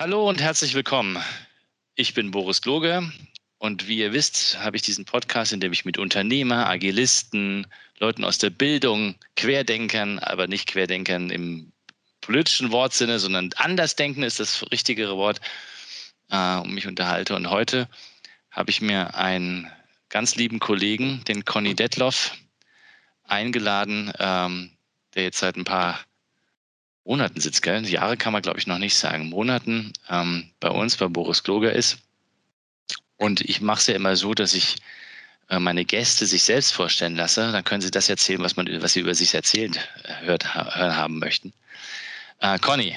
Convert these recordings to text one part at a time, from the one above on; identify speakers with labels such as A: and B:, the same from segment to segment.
A: Hallo und herzlich willkommen. Ich bin Boris Kloge und wie ihr wisst, habe ich diesen Podcast, in dem ich mit Unternehmer, Agilisten, Leuten aus der Bildung, Querdenkern, aber nicht Querdenkern im politischen Wortsinne, sondern Andersdenken ist das richtigere Wort, äh, um mich unterhalte. Und heute habe ich mir einen ganz lieben Kollegen, den Conny Detloff, eingeladen, ähm, der jetzt seit ein paar Monaten sitzt, gell? Jahre kann man, glaube ich, noch nicht sagen. Monaten ähm, bei uns, bei Boris Kloger ist. Und ich mache es ja immer so, dass ich äh, meine Gäste sich selbst vorstellen lasse. Dann können sie das erzählen, was, man, was sie über sich erzählt äh, hört, hören haben möchten. Äh, Conny,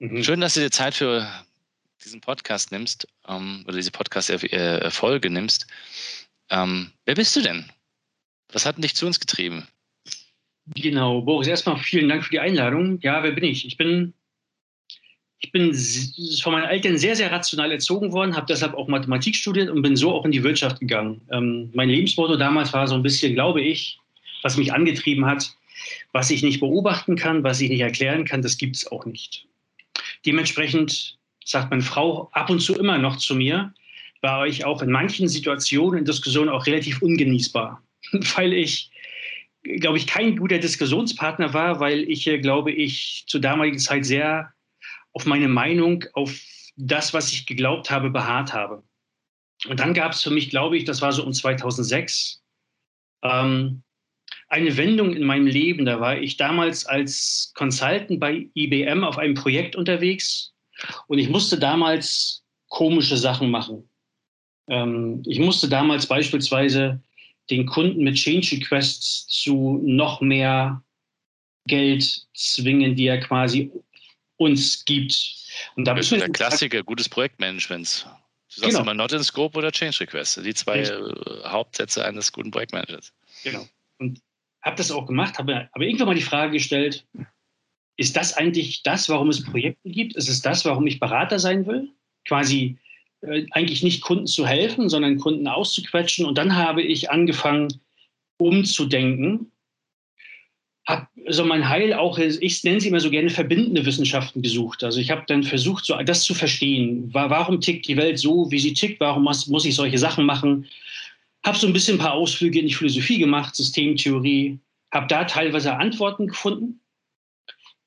A: mhm. schön, dass du dir Zeit für diesen Podcast nimmst ähm, oder diese Podcast-Folge nimmst. Ähm, wer bist du denn? Was hat dich zu uns getrieben?
B: Genau, Boris, erstmal vielen Dank für die Einladung. Ja, wer bin ich? Ich bin, ich bin von meinen Eltern sehr, sehr rational erzogen worden, habe deshalb auch Mathematik studiert und bin so auch in die Wirtschaft gegangen. Ähm, mein Lebensmotto damals war so ein bisschen, glaube ich, was mich angetrieben hat, was ich nicht beobachten kann, was ich nicht erklären kann, das gibt es auch nicht. Dementsprechend sagt meine Frau ab und zu immer noch zu mir, war ich auch in manchen Situationen in Diskussionen auch relativ ungenießbar, weil ich glaube ich, kein guter Diskussionspartner war, weil ich, glaube ich, zur damaligen Zeit sehr auf meine Meinung, auf das, was ich geglaubt habe, beharrt habe. Und dann gab es für mich, glaube ich, das war so um 2006, ähm, eine Wendung in meinem Leben. Da war ich damals als Consultant bei IBM auf einem Projekt unterwegs und ich musste damals komische Sachen machen. Ähm, ich musste damals beispielsweise den Kunden mit Change Requests zu noch mehr Geld zwingen, die er quasi uns gibt.
A: Und da das ist der Klassiker gutes Projektmanagements. Du sagst genau. immer Not in Scope oder Change Request. Die zwei Richtig. Hauptsätze eines guten Projektmanagers.
B: Genau. Und habe das auch gemacht, habe aber irgendwann mal die Frage gestellt, ist das eigentlich das, warum es Projekte gibt? Ist es das, warum ich Berater sein will? Quasi eigentlich nicht Kunden zu helfen, sondern Kunden auszuquetschen. Und dann habe ich angefangen, umzudenken. Habe so mein Heil auch, ich nenne sie immer so gerne verbindende Wissenschaften gesucht. Also ich habe dann versucht, so das zu verstehen. Warum tickt die Welt so, wie sie tickt? Warum muss ich solche Sachen machen? Habe so ein bisschen ein paar Ausflüge in die Philosophie gemacht, Systemtheorie. Habe da teilweise Antworten gefunden.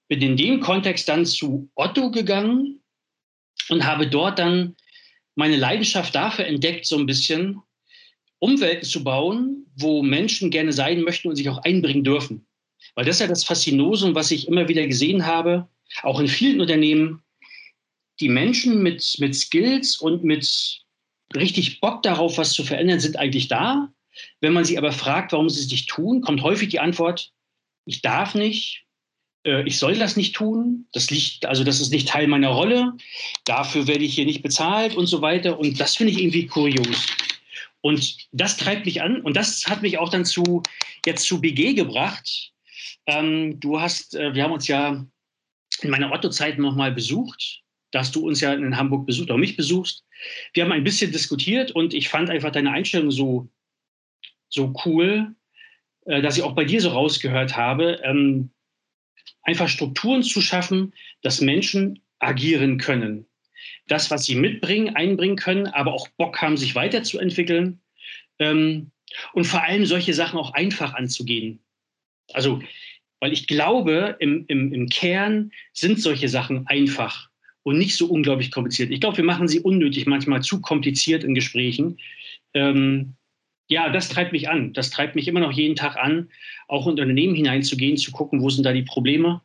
B: Bin in dem Kontext dann zu Otto gegangen und habe dort dann meine Leidenschaft dafür entdeckt, so ein bisschen Umwelten zu bauen, wo Menschen gerne sein möchten und sich auch einbringen dürfen. Weil das ist ja das Faszinosum, was ich immer wieder gesehen habe, auch in vielen Unternehmen. Die Menschen mit, mit Skills und mit richtig Bock darauf, was zu verändern, sind eigentlich da. Wenn man sie aber fragt, warum sie es nicht tun, kommt häufig die Antwort, ich darf nicht, ich soll das nicht tun, das liegt, also das ist nicht Teil meiner Rolle, dafür werde ich hier nicht bezahlt und so weiter. Und das finde ich irgendwie kurios. Und das treibt mich an und das hat mich auch dann zu jetzt zu BG gebracht. Ähm, du hast, äh, wir haben uns ja in meiner Otto-Zeit nochmal besucht. Da hast du uns ja in Hamburg besucht, auch mich besuchst. Wir haben ein bisschen diskutiert und ich fand einfach deine Einstellung so, so cool, äh, dass ich auch bei dir so rausgehört habe. Ähm, einfach Strukturen zu schaffen, dass Menschen agieren können. Das, was sie mitbringen, einbringen können, aber auch Bock haben, sich weiterzuentwickeln. Ähm, und vor allem solche Sachen auch einfach anzugehen. Also, weil ich glaube, im, im, im Kern sind solche Sachen einfach und nicht so unglaublich kompliziert. Ich glaube, wir machen sie unnötig manchmal zu kompliziert in Gesprächen. Ähm, ja, das treibt mich an. Das treibt mich immer noch jeden Tag an, auch in Unternehmen hineinzugehen, zu gucken, wo sind da die Probleme.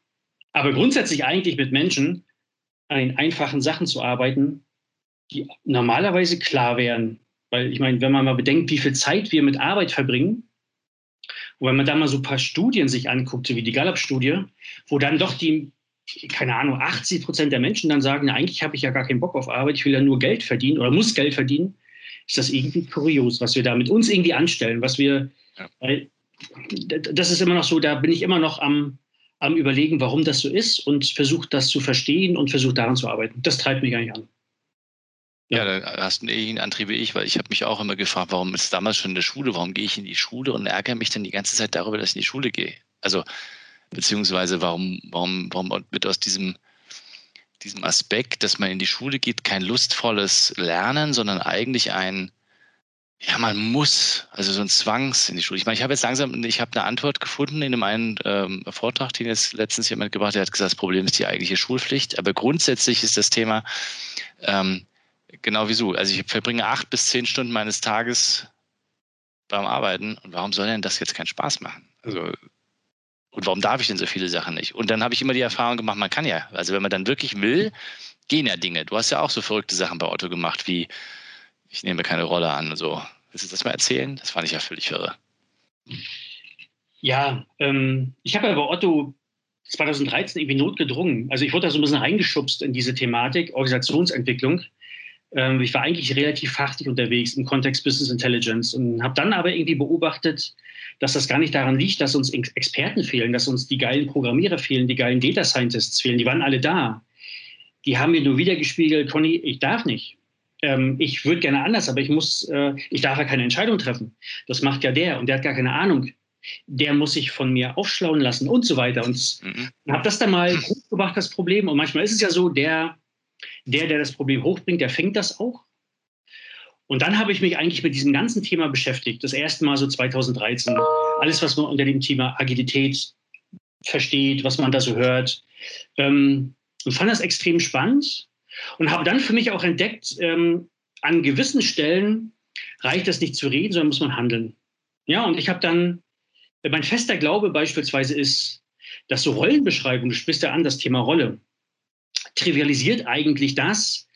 B: Aber grundsätzlich eigentlich mit Menschen an den einfachen Sachen zu arbeiten, die normalerweise klar wären. Weil ich meine, wenn man mal bedenkt, wie viel Zeit wir mit Arbeit verbringen, und wenn man da mal so ein paar Studien sich anguckt, so wie die Gallup-Studie, wo dann doch die, keine Ahnung, 80 Prozent der Menschen dann sagen, na, eigentlich habe ich ja gar keinen Bock auf Arbeit, ich will ja nur Geld verdienen oder muss Geld verdienen, ist das irgendwie kurios, was wir da mit uns irgendwie anstellen, was wir, ja. das ist immer noch so, da bin ich immer noch am, am überlegen, warum das so ist und versuche das zu verstehen und versuche daran zu arbeiten. Das treibt mich eigentlich an.
A: Ja, ja da hast du einen ähnlichen Antrieb wie ich, weil ich habe mich auch immer gefragt, warum ist damals schon in der Schule, warum gehe ich in die Schule und ärgere mich dann die ganze Zeit darüber, dass ich in die Schule gehe. Also beziehungsweise warum, warum, warum wird aus diesem diesem Aspekt, dass man in die Schule geht, kein lustvolles Lernen, sondern eigentlich ein, ja, man muss, also so ein Zwangs in die Schule. Ich meine, ich habe jetzt langsam, ich habe eine Antwort gefunden in einem einen ähm, Vortrag, den jetzt letztens jemand gebracht hat, der hat gesagt, das Problem ist die eigentliche Schulpflicht. Aber grundsätzlich ist das Thema ähm, genau wie so. Also ich verbringe acht bis zehn Stunden meines Tages beim Arbeiten und warum soll denn das jetzt keinen Spaß machen? Also und warum darf ich denn so viele Sachen nicht? Und dann habe ich immer die Erfahrung gemacht, man kann ja. Also wenn man dann wirklich will, gehen ja Dinge. Du hast ja auch so verrückte Sachen bei Otto gemacht, wie ich nehme keine Rolle an und so. Willst du das mal erzählen? Das fand ich ja völlig irre.
B: Ja, ähm, ich habe ja bei Otto 2013 irgendwie notgedrungen. Also ich wurde da so ein bisschen reingeschubst in diese Thematik, Organisationsentwicklung. Ähm, ich war eigentlich relativ fachlich unterwegs im Kontext Business Intelligence und habe dann aber irgendwie beobachtet, dass das gar nicht daran liegt, dass uns Experten fehlen, dass uns die geilen Programmierer fehlen, die geilen Data Scientists fehlen. Die waren alle da. Die haben mir nur wieder gespiegelt, Conny, ich darf nicht. Ähm, ich würde gerne anders, aber ich muss, äh, ich darf ja keine Entscheidung treffen. Das macht ja der und der hat gar keine Ahnung. Der muss sich von mir aufschlauen lassen und so weiter. Und mhm. habe das dann mal gut gemacht, das Problem. Und manchmal ist es ja so, der, der, der das Problem hochbringt, der fängt das auch. Und dann habe ich mich eigentlich mit diesem ganzen Thema beschäftigt. Das erste Mal so 2013. Alles, was man unter dem Thema Agilität versteht, was man da so hört. Ähm, und fand das extrem spannend und habe dann für mich auch entdeckt, ähm, an gewissen Stellen reicht es nicht zu reden, sondern muss man handeln. Ja, und ich habe dann, mein fester Glaube beispielsweise ist, dass so Rollenbeschreibung, du sprichst ja an, das Thema Rolle, trivialisiert eigentlich das,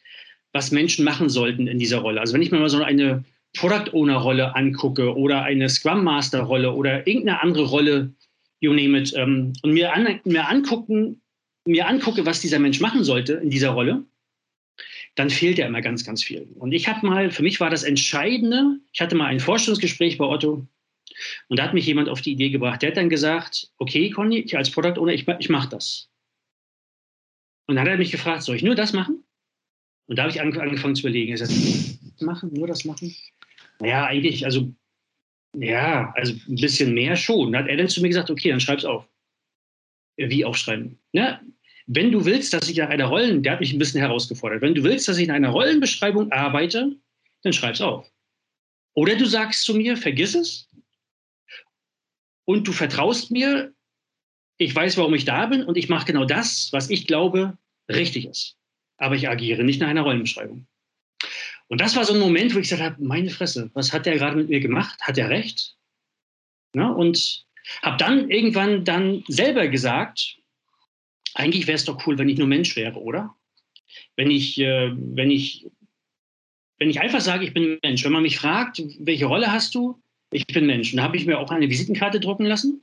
B: was Menschen machen sollten in dieser Rolle. Also wenn ich mir mal so eine Product Owner Rolle angucke oder eine Scrum Master Rolle oder irgendeine andere Rolle, you name it, ähm, und mir, an, mir angucken, mir angucke, was dieser Mensch machen sollte in dieser Rolle, dann fehlt ja immer ganz, ganz viel. Und ich habe mal, für mich war das Entscheidende, ich hatte mal ein Vorstellungsgespräch bei Otto und da hat mich jemand auf die Idee gebracht. Der hat dann gesagt, okay, Conny, ich als Product Owner, ich, ich mache das. Und dann hat er mich gefragt, soll ich nur das machen? Und da habe ich angefangen zu überlegen. Er sagt, machen, nur das machen? Naja, eigentlich, also, ja, also ein bisschen mehr schon. Da hat er dann zu mir gesagt, okay, dann schreib's auf. Wie aufschreiben? Ja, wenn du willst, dass ich nach einer Rollen, der hat mich ein bisschen herausgefordert, wenn du willst, dass ich in einer Rollenbeschreibung arbeite, dann schreib's auf. Oder du sagst zu mir, vergiss es und du vertraust mir, ich weiß, warum ich da bin und ich mache genau das, was ich glaube, richtig ist aber ich agiere nicht nach einer Rollenbeschreibung. Und das war so ein Moment, wo ich gesagt habe, meine Fresse, was hat der gerade mit mir gemacht? Hat er recht? Ja, und habe dann irgendwann dann selber gesagt, eigentlich wäre es doch cool, wenn ich nur Mensch wäre, oder? Wenn ich, äh, wenn ich, wenn ich einfach sage, ich bin Mensch. Wenn man mich fragt, welche Rolle hast du? Ich bin Mensch. Und da habe ich mir auch eine Visitenkarte drucken lassen.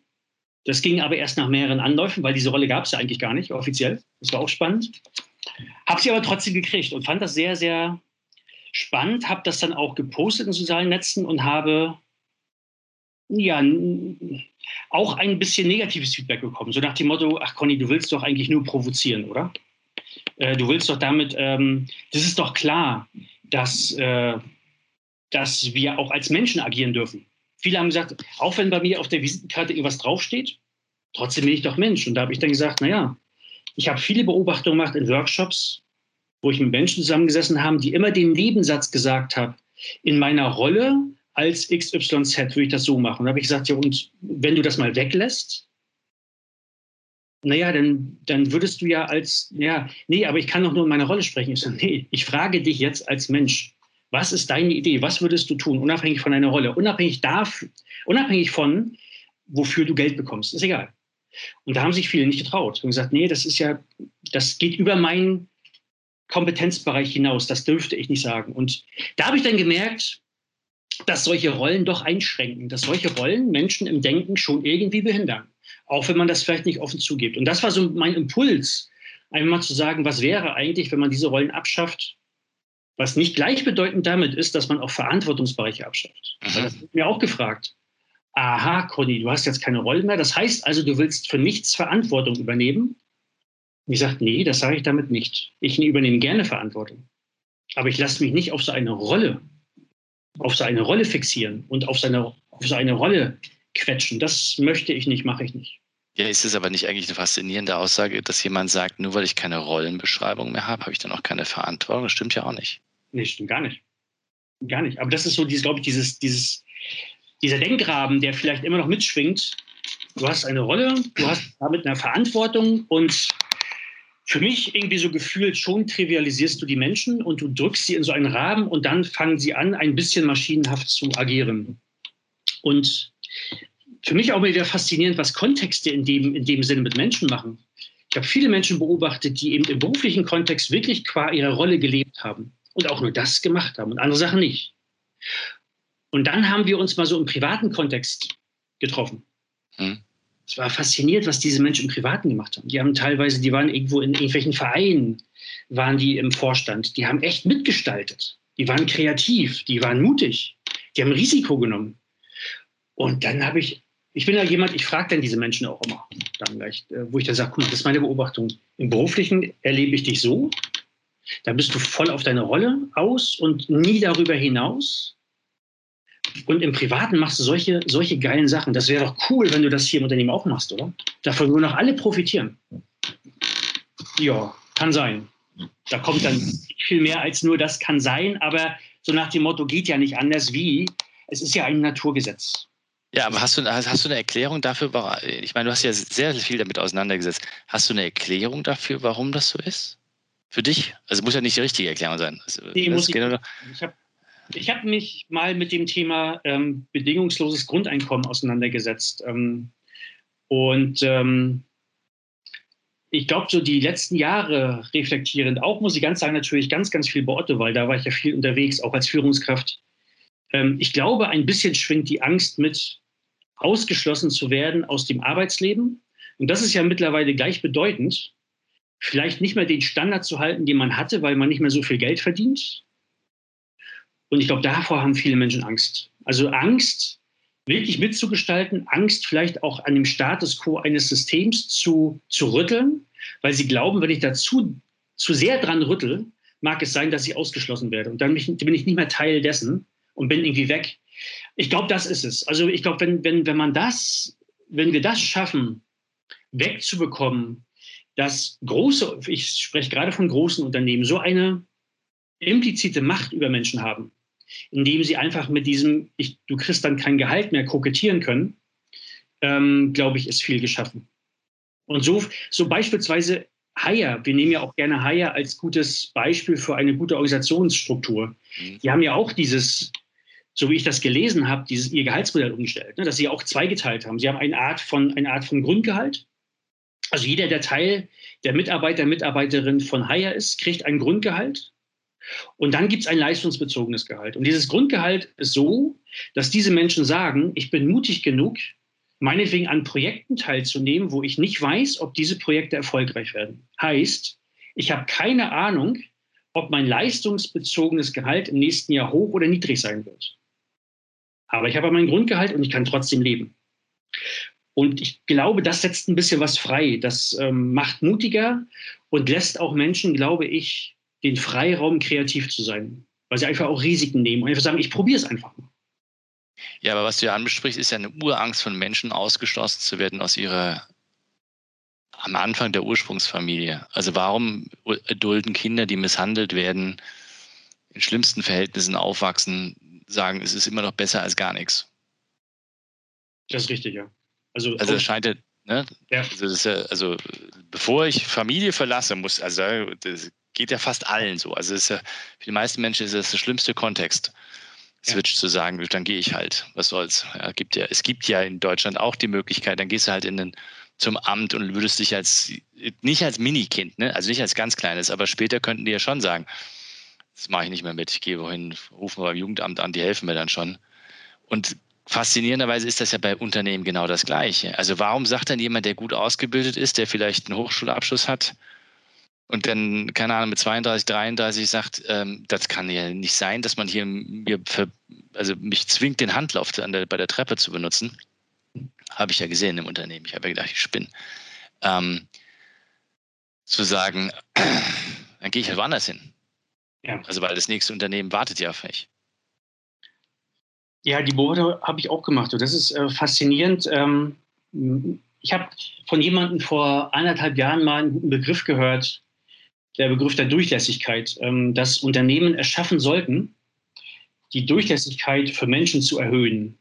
B: Das ging aber erst nach mehreren Anläufen, weil diese Rolle gab es ja eigentlich gar nicht offiziell. Das war auch spannend. Habe sie aber trotzdem gekriegt und fand das sehr, sehr spannend. Habe das dann auch gepostet in sozialen Netzen und habe ja auch ein bisschen negatives Feedback bekommen. So nach dem Motto: Ach, Conny, du willst doch eigentlich nur provozieren, oder? Äh, du willst doch damit, ähm, das ist doch klar, dass, äh, dass wir auch als Menschen agieren dürfen. Viele haben gesagt, auch wenn bei mir auf der Visitenkarte irgendwas draufsteht, trotzdem bin ich doch Mensch. Und da habe ich dann gesagt, naja, ich habe viele Beobachtungen gemacht in Workshops, wo ich mit Menschen zusammengesessen habe, die immer den Nebensatz gesagt haben, in meiner Rolle als XYZ würde ich das so machen. Und da habe ich gesagt, ja, und wenn du das mal weglässt, naja, dann, dann würdest du ja als, ja, nee, aber ich kann doch nur in meiner Rolle sprechen. Ich sage, nee, ich frage dich jetzt als Mensch, was ist deine Idee? Was würdest du tun, unabhängig von deiner Rolle, unabhängig, dafür, unabhängig von, wofür du Geld bekommst? Ist egal. Und da haben sich viele nicht getraut und gesagt, nee, das ist ja, das geht über meinen Kompetenzbereich hinaus, das dürfte ich nicht sagen. Und da habe ich dann gemerkt, dass solche Rollen doch einschränken, dass solche Rollen Menschen im Denken schon irgendwie behindern, auch wenn man das vielleicht nicht offen zugibt. Und das war so mein Impuls, einmal zu sagen, was wäre eigentlich, wenn man diese Rollen abschafft, was nicht gleichbedeutend damit ist, dass man auch Verantwortungsbereiche abschafft. Mhm. Das wird mir auch gefragt aha, Conny, du hast jetzt keine Rolle mehr. Das heißt also, du willst für nichts Verantwortung übernehmen. Und ich sage, nee, das sage ich damit nicht. Ich übernehme gerne Verantwortung. Aber ich lasse mich nicht auf so eine Rolle, auf so eine Rolle fixieren und auf, seine, auf so eine Rolle quetschen. Das möchte ich nicht, mache ich nicht.
A: Ja, ist es aber nicht eigentlich eine faszinierende Aussage, dass jemand sagt, nur weil ich keine Rollenbeschreibung mehr habe, habe ich dann auch keine Verantwortung? Das stimmt ja auch nicht.
B: Nee, stimmt gar nicht. Gar nicht. Aber das ist so, dieses, glaube ich, dieses, dieses, dieser Denkrahmen, der vielleicht immer noch mitschwingt. Du hast eine Rolle, du hast damit eine Verantwortung und für mich irgendwie so gefühlt schon trivialisierst du die Menschen und du drückst sie in so einen Rahmen und dann fangen sie an, ein bisschen maschinenhaft zu agieren. Und für mich auch wieder faszinierend, was Kontexte in dem, in dem Sinne mit Menschen machen. Ich habe viele Menschen beobachtet, die eben im beruflichen Kontext wirklich qua ihrer Rolle gelebt haben und auch nur das gemacht haben und andere Sachen nicht. Und dann haben wir uns mal so im privaten Kontext getroffen. Hm. Es war fasziniert, was diese Menschen im Privaten gemacht haben. Die haben teilweise, die waren irgendwo in irgendwelchen Vereinen, waren die im Vorstand. Die haben echt mitgestaltet. Die waren kreativ, die waren mutig, die haben Risiko genommen. Und dann habe ich ich bin ja jemand, ich frage dann diese Menschen auch immer, dann gleich, äh, wo ich dann sage, guck mal, das ist meine Beobachtung. Im Beruflichen erlebe ich dich so, da bist du voll auf deine Rolle aus und nie darüber hinaus. Und im Privaten machst du solche, solche geilen Sachen. Das wäre doch cool, wenn du das hier im Unternehmen auch machst, oder? Davon würden noch alle profitieren. Ja, kann sein. Da kommt dann viel mehr als nur das kann sein, aber so nach dem Motto geht ja nicht anders wie. Es ist ja ein Naturgesetz.
A: Ja, aber hast du, hast du eine Erklärung dafür? Ich meine, du hast ja sehr viel damit auseinandergesetzt. Hast du eine Erklärung dafür, warum das so ist? Für dich? Also muss ja nicht die richtige Erklärung sein. Also,
B: nee, muss ich genau ich habe hab mich mal mit dem Thema ähm, bedingungsloses Grundeinkommen auseinandergesetzt. Ähm, und ähm, ich glaube, so die letzten Jahre reflektierend, auch muss ich ganz sagen, natürlich ganz, ganz viel bei Otto, weil da war ich ja viel unterwegs, auch als Führungskraft. Ähm, ich glaube, ein bisschen schwingt die Angst mit, ausgeschlossen zu werden aus dem Arbeitsleben. Und das ist ja mittlerweile gleichbedeutend, vielleicht nicht mehr den Standard zu halten, den man hatte, weil man nicht mehr so viel Geld verdient. Und ich glaube, davor haben viele Menschen Angst. Also Angst, wirklich mitzugestalten, Angst vielleicht auch an dem Status quo eines Systems zu, zu rütteln, weil sie glauben, wenn ich dazu zu sehr dran rüttel, mag es sein, dass ich ausgeschlossen werde. Und dann bin ich nicht mehr Teil dessen und bin irgendwie weg. Ich glaube, das ist es. Also ich glaube, wenn, wenn, wenn man das, wenn wir das schaffen, wegzubekommen, dass große, ich spreche gerade von großen Unternehmen, so eine implizite Macht über Menschen haben, indem sie einfach mit diesem, ich, du kriegst dann kein Gehalt mehr, kokettieren können, ähm, glaube ich, ist viel geschaffen. Und so, so beispielsweise Hire, wir nehmen ja auch gerne Hire als gutes Beispiel für eine gute Organisationsstruktur. Mhm. Die haben ja auch dieses, so wie ich das gelesen habe, dieses, ihr Gehaltsmodell umgestellt, ne, dass sie auch zweigeteilt haben. Sie haben eine Art von, eine Art von Grundgehalt. Also jeder, der Teil der Mitarbeiter, Mitarbeiterin von Hire ist, kriegt ein Grundgehalt. Und dann gibt es ein leistungsbezogenes Gehalt. Und dieses Grundgehalt ist so, dass diese Menschen sagen, ich bin mutig genug, meinetwegen an Projekten teilzunehmen, wo ich nicht weiß, ob diese Projekte erfolgreich werden. Heißt, ich habe keine Ahnung, ob mein leistungsbezogenes Gehalt im nächsten Jahr hoch oder niedrig sein wird. Aber ich habe mein Grundgehalt und ich kann trotzdem leben. Und ich glaube, das setzt ein bisschen was frei. Das ähm, macht mutiger und lässt auch Menschen, glaube ich, den Freiraum, kreativ zu sein. Weil sie einfach auch Risiken nehmen und einfach sagen, ich probiere es einfach mal.
A: Ja, aber was du ja ansprichst, ist ja eine Urangst von Menschen, ausgeschlossen zu werden aus ihrer am Anfang der Ursprungsfamilie. Also warum dulden Kinder, die misshandelt werden, in schlimmsten Verhältnissen aufwachsen, sagen, es ist immer noch besser als gar nichts.
B: Das ist richtig, ja.
A: Also, also es scheint ne? ja. Also, ja, also bevor ich Familie verlasse, muss, also das geht ja fast allen so. Also ja, für die meisten Menschen ist das der schlimmste Kontext. Switch ja. zu sagen, dann gehe ich halt. Was soll's? Ja, gibt ja, es gibt ja in Deutschland auch die Möglichkeit, dann gehst du halt in den, zum Amt und würdest dich als nicht als Minikind, ne? also nicht als ganz kleines, aber später könnten die ja schon sagen, das mache ich nicht mehr mit. Ich gehe wohin, rufen wir beim Jugendamt an, die helfen mir dann schon. Und faszinierenderweise ist das ja bei Unternehmen genau das Gleiche. Also warum sagt dann jemand, der gut ausgebildet ist, der vielleicht einen Hochschulabschluss hat und dann, keine Ahnung, mit 32, 33 sagt, ähm, das kann ja nicht sein, dass man hier mir für, also mich zwingt, den Handlauf der, bei der Treppe zu benutzen. Habe ich ja gesehen im Unternehmen. Ich habe ja gedacht, ich spinne. Ähm, zu sagen, dann gehe ich halt woanders hin. Ja. Also weil das nächste Unternehmen wartet ja auf mich.
B: Ja, die Beobachtung habe ich auch gemacht. Und das ist äh, faszinierend. Ähm, ich habe von jemandem vor anderthalb Jahren mal einen guten Begriff gehört, der Begriff der Durchlässigkeit, ähm, dass Unternehmen es schaffen sollten, die Durchlässigkeit für Menschen zu erhöhen.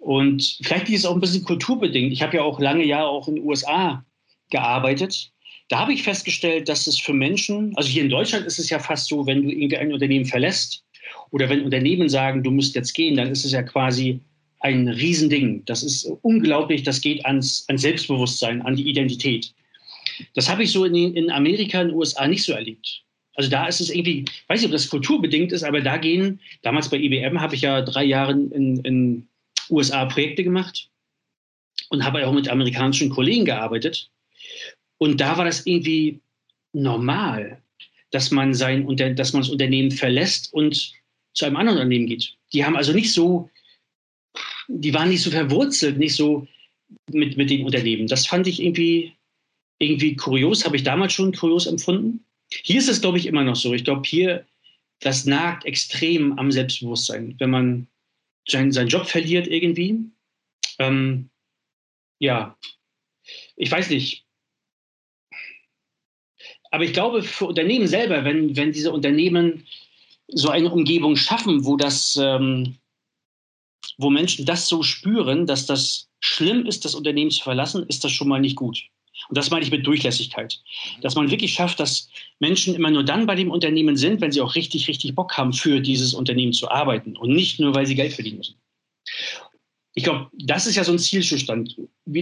B: Und vielleicht ist es auch ein bisschen kulturbedingt. Ich habe ja auch lange Jahre auch in den USA gearbeitet. Da habe ich festgestellt, dass es für Menschen, also hier in Deutschland ist es ja fast so, wenn du irgendwie ein Unternehmen verlässt oder wenn Unternehmen sagen, du musst jetzt gehen, dann ist es ja quasi ein Riesending. Das ist unglaublich, das geht ans, ans Selbstbewusstsein, an die Identität. Das habe ich so in, in Amerika, in den USA nicht so erlebt. Also da ist es irgendwie, weiß nicht, ob das kulturbedingt ist, aber da gehen, damals bei IBM habe ich ja drei Jahre in, in USA Projekte gemacht und habe auch mit amerikanischen Kollegen gearbeitet. Und da war das irgendwie normal, dass man sein dass man das Unternehmen verlässt und zu einem anderen Unternehmen geht. Die haben also nicht so, die waren nicht so verwurzelt, nicht so mit, mit den Unternehmen. Das fand ich irgendwie, irgendwie kurios, habe ich damals schon kurios empfunden. Hier ist es, glaube ich, immer noch so. Ich glaube, hier, das nagt extrem am Selbstbewusstsein, wenn man seinen, seinen Job verliert irgendwie. Ähm, ja, ich weiß nicht. Aber ich glaube, für Unternehmen selber, wenn, wenn diese Unternehmen so eine Umgebung schaffen, wo das, ähm, wo Menschen das so spüren, dass das schlimm ist, das Unternehmen zu verlassen, ist das schon mal nicht gut. Und das meine ich mit Durchlässigkeit. Dass man wirklich schafft, dass Menschen immer nur dann bei dem Unternehmen sind, wenn sie auch richtig, richtig Bock haben, für dieses Unternehmen zu arbeiten und nicht nur, weil sie Geld verdienen müssen. Ich glaube, das ist ja so ein Zielzustand.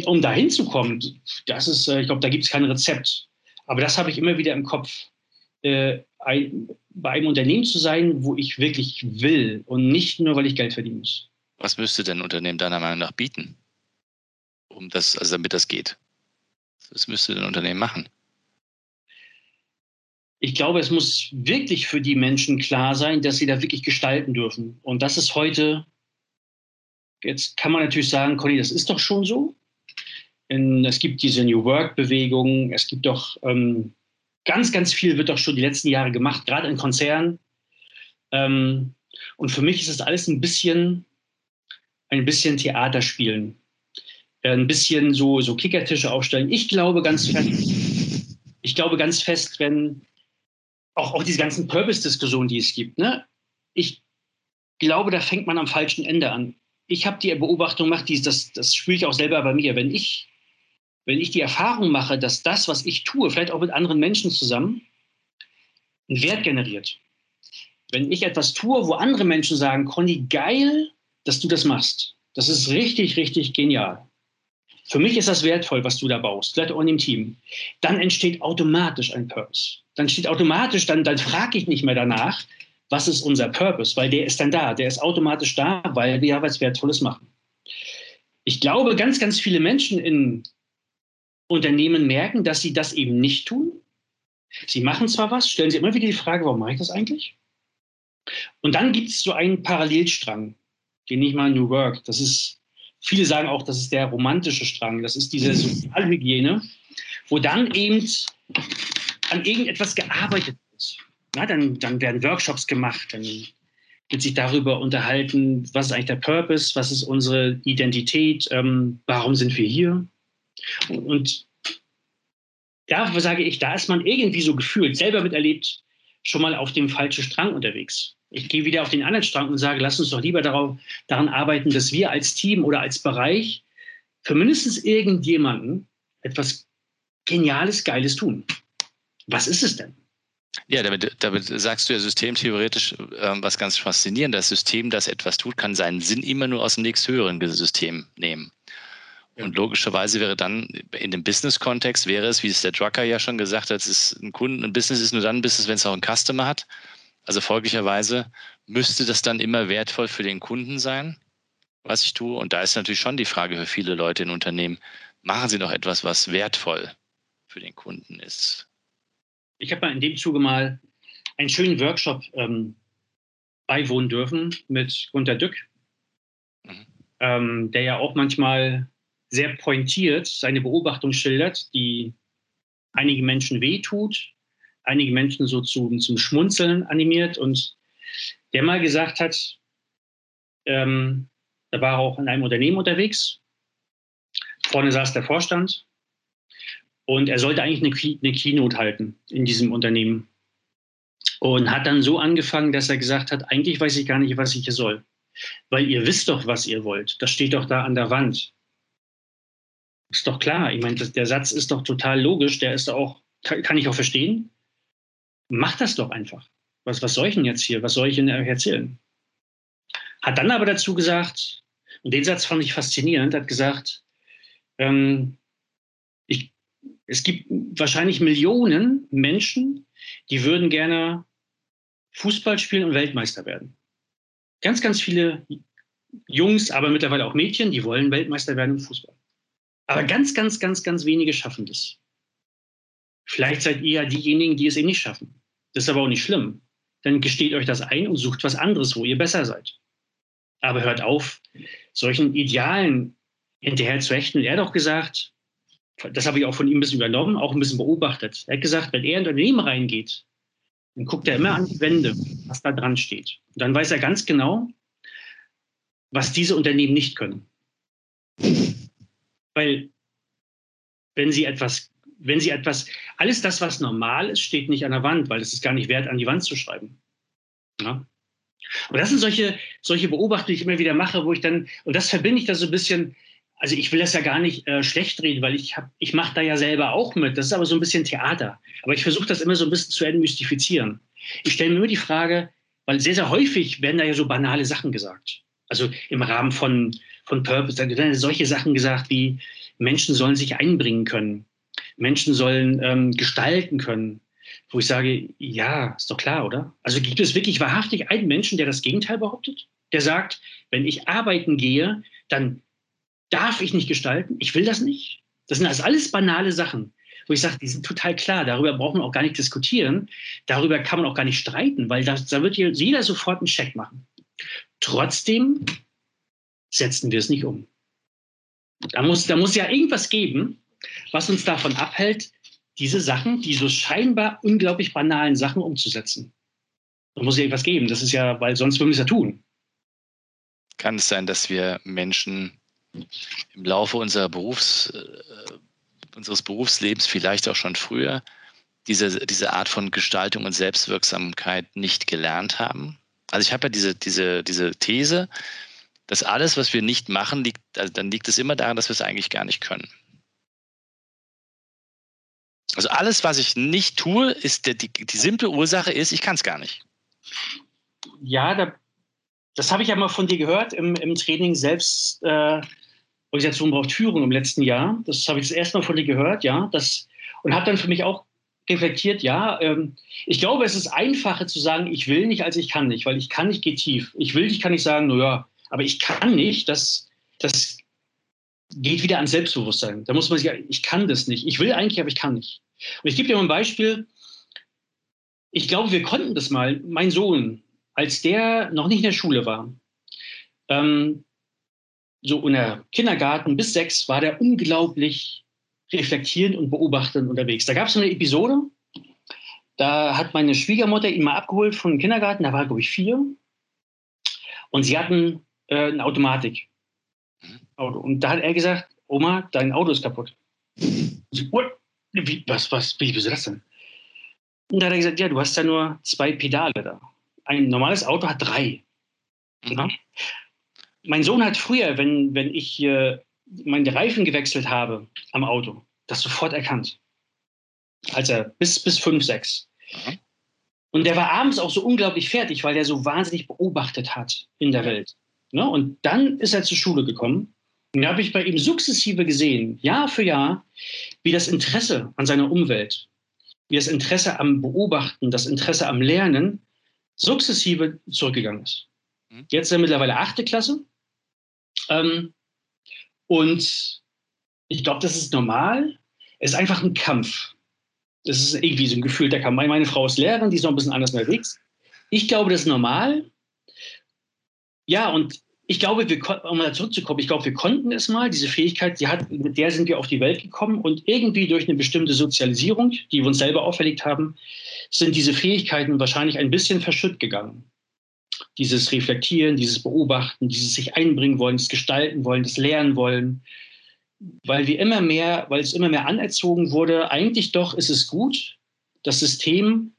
B: Um dahin zu kommen, das ist, äh, ich glaube, da gibt es kein Rezept. Aber das habe ich immer wieder im Kopf. Äh, ein, bei einem Unternehmen zu sein, wo ich wirklich will und nicht nur, weil ich Geld verdienen muss.
A: Was müsste denn ein Unternehmen deiner Meinung nach bieten, um das, also damit das geht? Was müsste ein Unternehmen machen?
B: Ich glaube, es muss wirklich für die Menschen klar sein, dass sie da wirklich gestalten dürfen. Und das ist heute, jetzt kann man natürlich sagen, Conny, das ist doch schon so. Es gibt diese New Work-Bewegung, es gibt doch ähm, ganz, ganz viel wird doch schon die letzten Jahre gemacht, gerade in Konzernen. Ähm, und für mich ist das alles ein bisschen, ein bisschen Theaterspielen. Äh, ein bisschen so, so Kickertische aufstellen. Ich glaube ganz fest, ich glaube ganz fest, wenn auch, auch diese ganzen Purpose-Diskussionen, die es gibt, ne? ich glaube, da fängt man am falschen Ende an. Ich habe die Beobachtung gemacht, die, das, das spüre ich auch selber bei mir. Wenn ich, wenn ich die Erfahrung mache, dass das, was ich tue, vielleicht auch mit anderen Menschen zusammen, einen Wert generiert. Wenn ich etwas tue, wo andere Menschen sagen, Conny, geil, dass du das machst. Das ist richtig, richtig genial. Für mich ist das wertvoll, was du da baust, vielleicht auch in dem Team. Dann entsteht automatisch ein Purpose. Dann steht automatisch, dann, dann frage ich nicht mehr danach, was ist unser Purpose, weil der ist dann da. Der ist automatisch da, weil wir ja was Wertvolles machen. Ich glaube, ganz, ganz viele Menschen in Unternehmen merken, dass sie das eben nicht tun. Sie machen zwar was, stellen sich immer wieder die Frage, warum mache ich das eigentlich? Und dann gibt es so einen Parallelstrang, den ich mal New Work. Das ist Viele sagen auch, das ist der romantische Strang. Das ist diese Sozialhygiene, wo dann eben an irgendetwas gearbeitet wird. Na, dann, dann werden Workshops gemacht, dann wird sich darüber unterhalten, was ist eigentlich der Purpose, was ist unsere Identität, ähm, warum sind wir hier. Und, und da sage ich, da ist man irgendwie so gefühlt, selber miterlebt, schon mal auf dem falschen Strang unterwegs. Ich gehe wieder auf den anderen Strang und sage, lass uns doch lieber darauf, daran arbeiten, dass wir als Team oder als Bereich für mindestens irgendjemanden etwas Geniales, Geiles tun. Was ist es denn?
A: Ja, damit, damit sagst du ja systemtheoretisch äh, was ganz faszinierend. Das System, das etwas tut, kann seinen Sinn immer nur aus dem nächsthöheren System nehmen. Und logischerweise wäre dann in dem Business-Kontext wäre es, wie es der Drucker ja schon gesagt hat, es ist ein Kunden, ein Business ist nur dann ein Business, wenn es auch einen Customer hat. Also folglicherweise müsste das dann immer wertvoll für den Kunden sein, was ich tue. Und da ist natürlich schon die Frage für viele Leute in Unternehmen, machen sie noch etwas, was wertvoll für den Kunden ist.
B: Ich habe mal in dem Zuge mal einen schönen Workshop ähm, beiwohnen dürfen mit Gunter Dück, mhm. ähm, der ja auch manchmal sehr pointiert seine Beobachtung schildert, die einige Menschen wehtut, einige Menschen so zu, zum Schmunzeln animiert und der mal gesagt hat, ähm, da war er auch in einem Unternehmen unterwegs, vorne saß der Vorstand und er sollte eigentlich eine, eine Keynote halten in diesem Unternehmen. Und hat dann so angefangen, dass er gesagt hat, eigentlich weiß ich gar nicht, was ich hier soll. Weil ihr wisst doch, was ihr wollt. Das steht doch da an der Wand. Ist doch klar. Ich meine, der Satz ist doch total logisch. Der ist auch, kann ich auch verstehen. Macht das doch einfach. Was, was soll ich denn jetzt hier? Was soll ich Ihnen erzählen? Hat dann aber dazu gesagt, und den Satz fand ich faszinierend, hat gesagt, ähm, ich, es gibt wahrscheinlich Millionen Menschen, die würden gerne Fußball spielen und Weltmeister werden. Ganz, ganz viele Jungs, aber mittlerweile auch Mädchen, die wollen Weltmeister werden im Fußball. Aber ganz, ganz, ganz, ganz wenige schaffen das. Vielleicht seid ihr ja diejenigen, die es eben nicht schaffen. Das ist aber auch nicht schlimm. Dann gesteht euch das ein und sucht was anderes, wo ihr besser seid. Aber hört auf, solchen Idealen hinterher zu hechten. Er hat auch gesagt, das habe ich auch von ihm ein bisschen übernommen, auch ein bisschen beobachtet. Er hat gesagt, wenn er in ein Unternehmen reingeht, dann guckt er immer an die Wände, was da dran steht. Und dann weiß er ganz genau, was diese Unternehmen nicht können. Weil wenn sie etwas, wenn sie etwas, alles das, was normal ist, steht nicht an der Wand, weil es ist gar nicht wert, an die Wand zu schreiben. Ja? Und das sind solche, solche Beobachtungen, die ich immer wieder mache, wo ich dann, und das verbinde ich da so ein bisschen, also ich will das ja gar nicht äh, schlecht reden, weil ich, hab, ich mache da ja selber auch mit. Das ist aber so ein bisschen Theater. Aber ich versuche das immer so ein bisschen zu entmystifizieren. Ich stelle mir immer die Frage, weil sehr, sehr häufig werden da ja so banale Sachen gesagt. Also im Rahmen von, von Purpose, da werden solche Sachen gesagt wie, Menschen sollen sich einbringen können. Menschen sollen ähm, gestalten können. Wo ich sage, ja, ist doch klar, oder? Also gibt es wirklich wahrhaftig einen Menschen, der das Gegenteil behauptet? Der sagt, wenn ich arbeiten gehe, dann darf ich nicht gestalten, ich will das nicht. Das sind also alles banale Sachen, wo ich sage, die sind total klar, darüber braucht man auch gar nicht diskutieren, darüber kann man auch gar nicht streiten, weil das, da wird jeder sofort einen Check machen. Trotzdem setzen wir es nicht um. Da muss, da muss ja irgendwas geben, was uns davon abhält, diese Sachen, die so scheinbar unglaublich banalen Sachen umzusetzen. Da muss ja irgendwas geben. Das ist ja, weil sonst würden wir es ja tun.
A: Kann es sein, dass wir Menschen im Laufe unserer Berufs, äh, unseres Berufslebens, vielleicht auch schon früher, diese, diese Art von Gestaltung und Selbstwirksamkeit nicht gelernt haben? Also ich habe ja diese, diese, diese These, dass alles, was wir nicht machen, liegt, also dann liegt es immer daran, dass wir es eigentlich gar nicht können. Also alles, was ich nicht tue, ist die, die, die simple Ursache ist, ich kann es gar nicht.
B: Ja, da, das habe ich ja mal von dir gehört im, im Training selbst. Äh, Organisation braucht Führung im letzten Jahr. Das habe ich das erste Mal von dir gehört, ja. Das, und habe dann für mich auch reflektiert, ja, ähm, ich glaube, es ist einfacher zu sagen, ich will nicht, als ich kann nicht, weil ich kann nicht, geht tief. Ich will nicht, kann ich sagen, naja, aber ich kann nicht, das, das geht wieder ans Selbstbewusstsein. Da muss man sich, ich kann das nicht. Ich will eigentlich, aber ich kann nicht. Und ich gebe dir mal ein Beispiel. Ich glaube, wir konnten das mal. Mein Sohn, als der noch nicht in der Schule war, ähm, so in der Kindergarten bis sechs, war der unglaublich reflektierend und beobachtend unterwegs. Da gab es eine Episode, da hat meine Schwiegermutter ihn mal abgeholt vom Kindergarten, da war, glaube ich, vier. Und sie hatten äh, eine Automatik. Auto. Und da hat er gesagt, Oma, dein Auto ist kaputt. Sie, wie, was, was, wie, wieso das denn? Und da hat er gesagt, ja, du hast ja nur zwei Pedale da. Ein normales Auto hat drei. Mhm. Ja? Mein Sohn hat früher, wenn, wenn ich äh, meine Reifen gewechselt habe am Auto, das sofort erkannt. Als er bis, bis fünf, sechs. Mhm. Und der war abends auch so unglaublich fertig, weil er so wahnsinnig beobachtet hat in der Welt. Ne? Und dann ist er zur Schule gekommen. Und da habe ich bei ihm sukzessive gesehen, Jahr für Jahr, wie das Interesse an seiner Umwelt, wie das Interesse am Beobachten, das Interesse am Lernen sukzessive zurückgegangen ist. Mhm. Jetzt ist er mittlerweile achte Klasse. Ähm, und ich glaube, das ist normal. Es ist einfach ein Kampf. Das ist irgendwie so ein gefühlter Kampf. Meine Frau ist Lehrerin, die ist noch ein bisschen anders unterwegs. Ich glaube, das ist normal. Ja, und ich glaube, wir, um mal zurückzukommen, ich glaube, wir konnten es mal, diese Fähigkeit, die hat, mit der sind wir auf die Welt gekommen und irgendwie durch eine bestimmte Sozialisierung, die wir uns selber auferlegt haben, sind diese Fähigkeiten wahrscheinlich ein bisschen verschütt gegangen. Dieses Reflektieren, dieses Beobachten, dieses sich einbringen wollen, das Gestalten wollen, das Lernen wollen. weil wir immer mehr, weil es immer mehr anerzogen wurde, eigentlich doch ist es gut, das System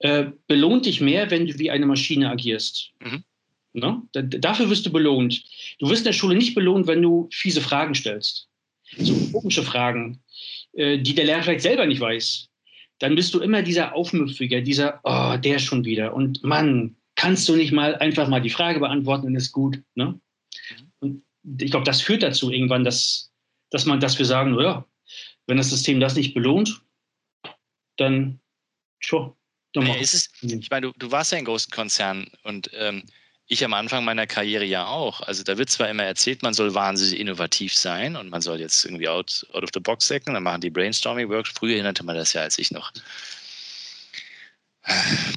B: äh, belohnt dich mehr, wenn du wie eine Maschine agierst. Mhm. Ne? dafür wirst du belohnt. Du wirst in der Schule nicht belohnt, wenn du fiese Fragen stellst. So komische Fragen, äh, die der Lehrer vielleicht selber nicht weiß. Dann bist du immer dieser Aufmüpfiger, dieser, oh, der schon wieder. Und Mann, kannst du nicht mal einfach mal die Frage beantworten, dann ist gut. Ne? Und ich glaube, das führt dazu irgendwann, dass, dass man, dass wir sagen, ja, wenn das System das nicht belohnt, dann schon.
A: Naja, ist es, ich meine, du, du warst ja in großen Konzernen und ähm, ich am Anfang meiner Karriere ja auch. Also da wird zwar immer erzählt, man soll wahnsinnig innovativ sein und man soll jetzt irgendwie out, out of the box denken, dann machen die Brainstorming-Workshops. Früher nannte man das ja, als ich noch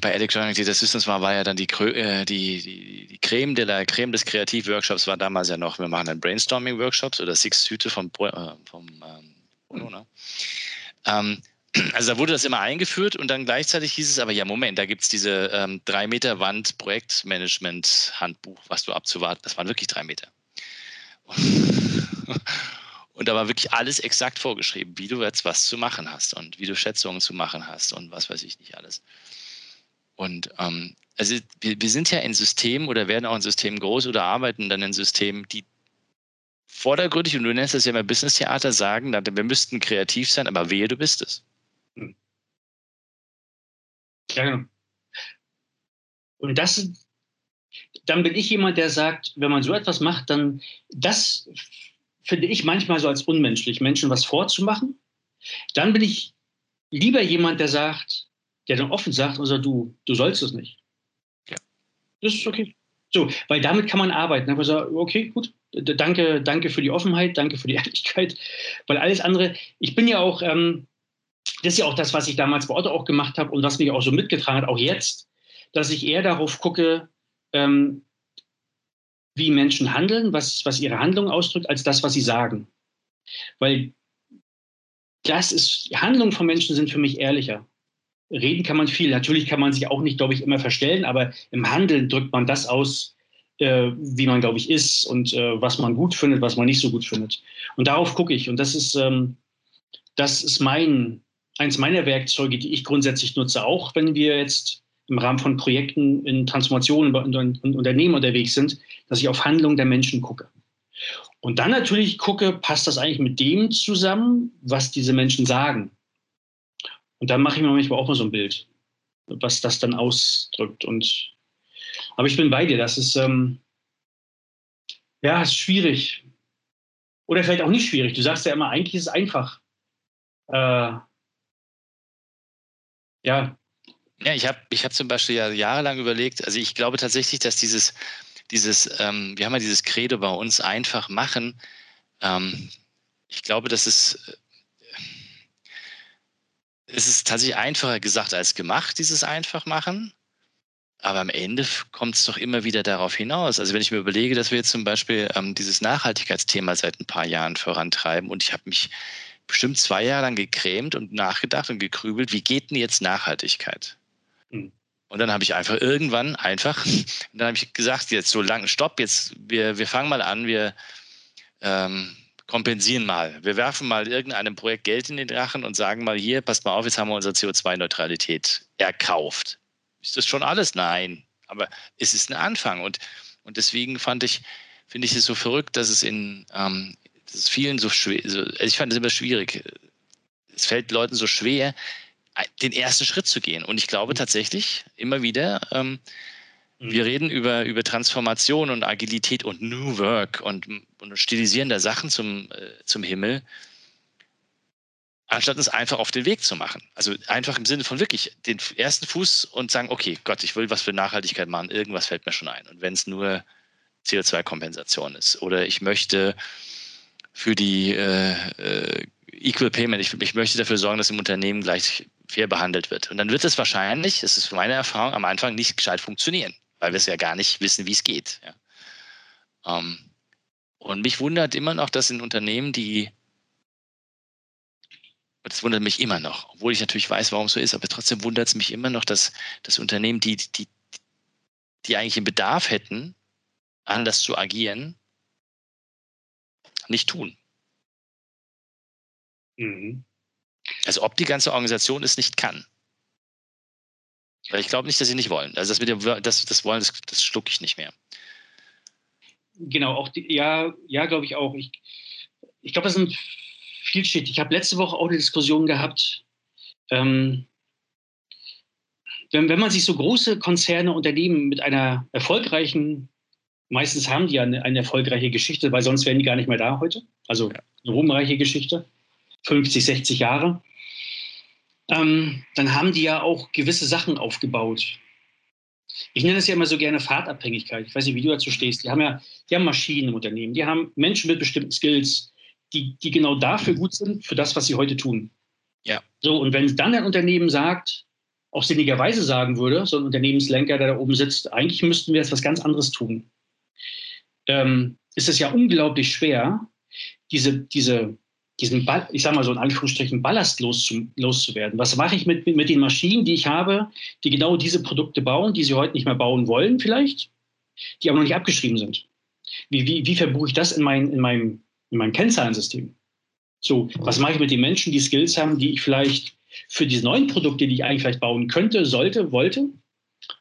A: bei Electronic Data Systems war, war ja dann die, äh, die, die, die Creme, de la Creme des Kreativ-Workshops war damals ja noch, wir machen dann Brainstorming-Workshops oder Six Hüte vom, äh, vom ähm, Bruno, ne? ähm, also da wurde das immer eingeführt und dann gleichzeitig hieß es aber, ja, Moment, da gibt es diese ähm, drei Meter Wand Projektmanagement-Handbuch, was du abzuwarten, das waren wirklich drei Meter. Und da war wirklich alles exakt vorgeschrieben, wie du jetzt was zu machen hast und wie du Schätzungen zu machen hast und was weiß ich nicht alles. Und ähm, also wir, wir sind ja in Systemen oder werden auch in Systemen groß oder arbeiten dann in Systemen, die vordergründig, und du nennst das ja immer Business-Theater, sagen, wir müssten kreativ sein, aber wehe, du bist es.
B: Ja, genau. Und das, dann bin ich jemand, der sagt, wenn man so etwas macht, dann das finde ich manchmal so als unmenschlich, Menschen was vorzumachen. Dann bin ich lieber jemand, der sagt, der dann offen sagt, also du, du sollst es nicht. Ja. Das ist okay. So, weil damit kann man arbeiten. Aber so, okay, gut, danke, danke für die Offenheit, danke für die Ehrlichkeit, weil alles andere, ich bin ja auch, ähm, das ist ja auch das, was ich damals bei Otto auch gemacht habe und was mich auch so mitgetragen hat, auch jetzt, dass ich eher darauf gucke, ähm, wie Menschen handeln, was, was ihre Handlung ausdrückt, als das, was sie sagen. Weil das ist, Handlungen von Menschen sind für mich ehrlicher. Reden kann man viel. Natürlich kann man sich auch nicht, glaube ich, immer verstellen, aber im Handeln drückt man das aus, äh, wie man, glaube ich, ist und äh, was man gut findet, was man nicht so gut findet. Und darauf gucke ich. Und das ist, ähm, das ist mein, eins meiner Werkzeuge, die ich grundsätzlich nutze, auch wenn wir jetzt im Rahmen von Projekten in Transformationen und Unternehmen unterwegs sind, dass ich auf Handlungen der Menschen gucke. Und dann natürlich gucke, passt das eigentlich mit dem zusammen, was diese Menschen sagen? Und dann mache ich mir manchmal auch mal so ein Bild, was das dann ausdrückt. Und aber ich bin bei dir, das ist ähm, ja ist schwierig. Oder vielleicht auch nicht schwierig. Du sagst ja immer, eigentlich ist es einfach. Äh,
A: ja, ja, ich habe ich hab zum Beispiel ja jahrelang überlegt, also ich glaube tatsächlich, dass dieses, dieses ähm, wir haben ja dieses Credo bei uns einfach machen. Ähm, ich glaube, dass es, äh, es ist tatsächlich einfacher gesagt als gemacht, dieses einfach machen. Aber am Ende kommt es doch immer wieder darauf hinaus. Also wenn ich mir überlege, dass wir jetzt zum Beispiel ähm, dieses Nachhaltigkeitsthema seit ein paar Jahren vorantreiben und ich habe mich bestimmt zwei Jahre lang gekrämt und nachgedacht und gekrübelt, wie geht denn jetzt Nachhaltigkeit? Mhm. Und dann habe ich einfach irgendwann einfach, dann habe ich gesagt, jetzt so lange, stopp, jetzt, wir, wir fangen mal an, wir ähm, kompensieren mal. Wir werfen mal irgendeinem Projekt Geld in den Drachen und sagen mal, hier, passt mal auf, jetzt haben wir unsere CO2-Neutralität erkauft. Ist das schon alles? Nein. Aber es ist ein Anfang. Und, und deswegen fand ich, finde ich es so verrückt, dass es in ähm, dass es vielen so schwer, so, also ich fand es immer schwierig. Es fällt Leuten so schwer, den ersten Schritt zu gehen. Und ich glaube mhm. tatsächlich immer wieder, ähm, mhm. wir reden über, über Transformation und Agilität und New Work und, und stilisieren da Sachen zum, äh, zum Himmel, anstatt es einfach auf den Weg zu machen. Also einfach im Sinne von wirklich den ersten Fuß und sagen, okay, Gott, ich will was für Nachhaltigkeit machen, irgendwas fällt mir schon ein. Und wenn es nur CO2-Kompensation ist oder ich möchte für die äh, äh, Equal Payment, ich, ich möchte dafür sorgen, dass im Unternehmen gleich fair behandelt wird. Und dann wird es wahrscheinlich, das ist meine Erfahrung, am Anfang nicht gescheit funktionieren, weil wir es ja gar nicht wissen, wie es geht. Ja. Ähm, und mich wundert immer noch, dass in Unternehmen, die das wundert mich immer noch, obwohl ich natürlich weiß, warum es so ist, aber trotzdem wundert es mich immer noch, dass, dass Unternehmen, die, die, die eigentlich einen Bedarf hätten, anders zu agieren, nicht tun. Mhm. Also ob die ganze Organisation es nicht kann. Weil ich glaube nicht, dass sie nicht wollen. Also das mit dem das, das wollen, das, das schlucke ich nicht mehr.
B: Genau, auch die, ja, ja, glaube ich auch. Ich, ich glaube, das sind vielschichtig. Ich habe letzte Woche auch eine Diskussion gehabt. Ähm, wenn, wenn man sich so große Konzerne, Unternehmen mit einer erfolgreichen, meistens haben die ja eine, eine erfolgreiche Geschichte, weil sonst wären die gar nicht mehr da heute. Also eine ruhmreiche Geschichte, 50, 60 Jahre ähm, dann haben die ja auch gewisse Sachen aufgebaut. Ich nenne es ja immer so gerne Fahrtabhängigkeit. Ich weiß nicht, wie du dazu stehst. Die haben ja, die haben Maschinen im Unternehmen, die haben Menschen mit bestimmten Skills, die, die genau dafür gut sind, für das, was sie heute tun. Ja. So, und wenn dann ein Unternehmen sagt, auch sinnigerweise sagen würde, so ein Unternehmenslenker, der da oben sitzt, eigentlich müssten wir jetzt was ganz anderes tun, ähm, ist es ja unglaublich schwer, diese, diese diesen Ball, ich sage mal so in Anführungsstrichen, Ballast loszu, loszuwerden. Was mache ich mit, mit den Maschinen, die ich habe, die genau diese Produkte bauen, die sie heute nicht mehr bauen wollen vielleicht, die aber noch nicht abgeschrieben sind? Wie, wie, wie verbuche ich das in, mein, in, meinem, in meinem Kennzahlensystem? So, was mache ich mit den Menschen, die Skills haben, die ich vielleicht für diese neuen Produkte, die ich eigentlich vielleicht bauen könnte, sollte, wollte,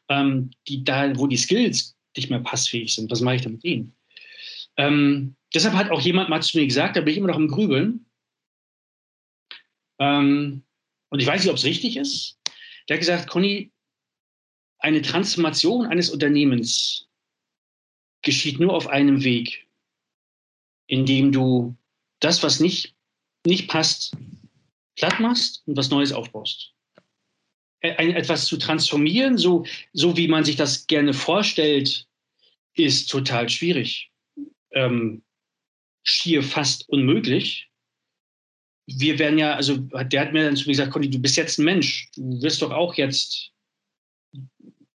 B: ähm, die da, wo die Skills nicht mehr passfähig sind, was mache ich da mit denen? Ähm, deshalb hat auch jemand mal zu mir gesagt, da bin ich immer noch im Grübeln, ähm, und ich weiß nicht, ob es richtig ist. Der hat gesagt, Conny, eine Transformation eines Unternehmens geschieht nur auf einem Weg, indem du das, was nicht, nicht passt, platt machst und was Neues aufbaust. Etwas zu transformieren, so, so wie man sich das gerne vorstellt, ist total schwierig. Ähm, schier fast unmöglich wir werden ja, also der hat mir dann zu mir gesagt, Conny, du bist jetzt ein Mensch. Du wirst doch auch jetzt,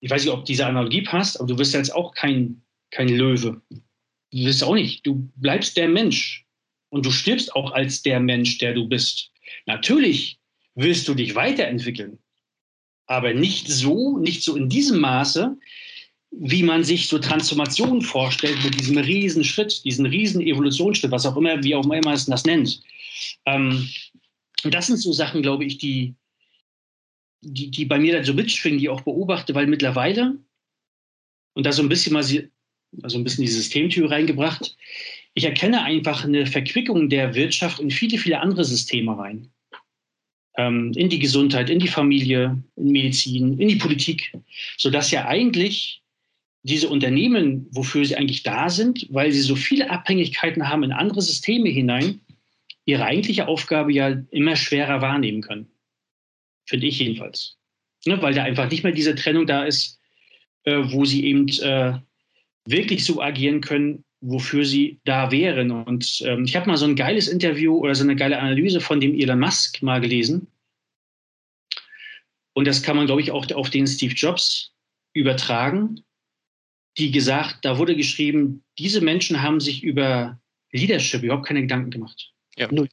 B: ich weiß nicht, ob diese Analogie passt, aber du wirst jetzt auch kein, kein Löwe. Du wirst auch nicht. Du bleibst der Mensch. Und du stirbst auch als der Mensch, der du bist. Natürlich willst du dich weiterentwickeln. Aber nicht so, nicht so in diesem Maße, wie man sich so Transformationen vorstellt mit diesem Riesenschritt, diesen riesen Evolutionsschritt, was auch immer, wie auch immer man das nennt. Ähm, das sind so Sachen, glaube ich, die, die, die bei mir dann so mitschwingen, die ich auch beobachte, weil mittlerweile, und da so ein bisschen mal also ein bisschen die Systemtür reingebracht, ich erkenne einfach eine Verquickung der Wirtschaft in viele, viele andere Systeme rein. Ähm, in die Gesundheit, in die Familie, in Medizin, in die Politik, sodass ja eigentlich diese Unternehmen, wofür sie eigentlich da sind, weil sie so viele Abhängigkeiten haben in andere Systeme hinein, ihre eigentliche Aufgabe ja immer schwerer wahrnehmen können. Finde ich jedenfalls. Ne, weil da einfach nicht mehr diese Trennung da ist, äh, wo sie eben äh, wirklich so agieren können, wofür sie da wären. Und ähm, ich habe mal so ein geiles Interview oder so eine geile Analyse von dem Elon Musk mal gelesen. Und das kann man, glaube ich, auch auf den Steve Jobs übertragen, die gesagt, da wurde geschrieben, diese Menschen haben sich über Leadership überhaupt keine Gedanken gemacht. Ja. Null.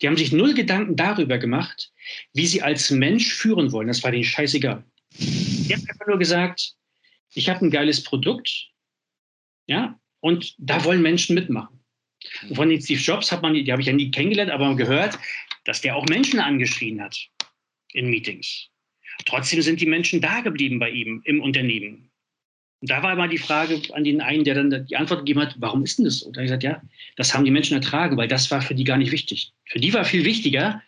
B: Die haben sich null Gedanken darüber gemacht, wie sie als Mensch führen wollen. Das war denen scheißegal. Die haben einfach nur gesagt, ich habe ein geiles Produkt, ja, und da wollen Menschen mitmachen. Und von den Steve Jobs hat man, die habe ich ja nie kennengelernt, aber gehört, dass der auch Menschen angeschrien hat in Meetings. Trotzdem sind die Menschen da geblieben bei ihm im Unternehmen. Und da war mal die Frage an den einen, der dann die Antwort gegeben hat, warum ist denn das so? Da habe ich gesagt, ja, das haben die Menschen ertragen, weil das war für die gar nicht wichtig. Für die war viel wichtiger,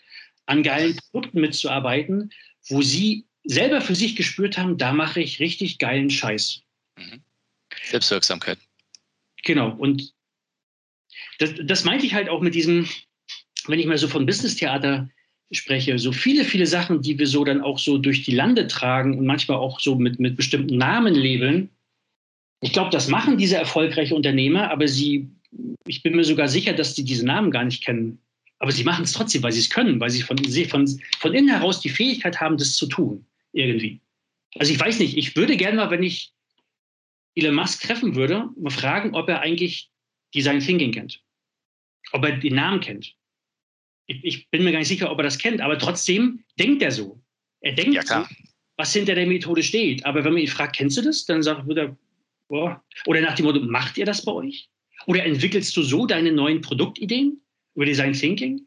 B: an geilen Produkten mitzuarbeiten, wo sie selber für sich gespürt haben, da mache ich richtig geilen Scheiß. Mhm.
A: Selbstwirksamkeit.
B: Genau. Und das, das meinte ich halt auch mit diesem, wenn ich mal so von Business-Theater spreche, so viele, viele Sachen, die wir so dann auch so durch die Lande tragen und manchmal auch so mit, mit bestimmten Namen labeln, ich glaube, das machen diese erfolgreichen Unternehmer, aber sie, ich bin mir sogar sicher, dass sie diese Namen gar nicht kennen. Aber sie machen es trotzdem, weil sie es können, weil sie von, von, von innen heraus die Fähigkeit haben, das zu tun, irgendwie. Also ich weiß nicht, ich würde gerne mal, wenn ich Elon Musk treffen würde, mal fragen, ob er eigentlich Design Thinking kennt. Ob er den Namen kennt. Ich, ich bin mir gar nicht sicher, ob er das kennt, aber trotzdem denkt er so. Er denkt ja, so, was hinter der Methode steht. Aber wenn man ihn fragt, kennst du das? Dann sagt er, Boah. Oder nach dem Motto, macht ihr das bei euch? Oder entwickelst du so deine neuen Produktideen über Design Thinking?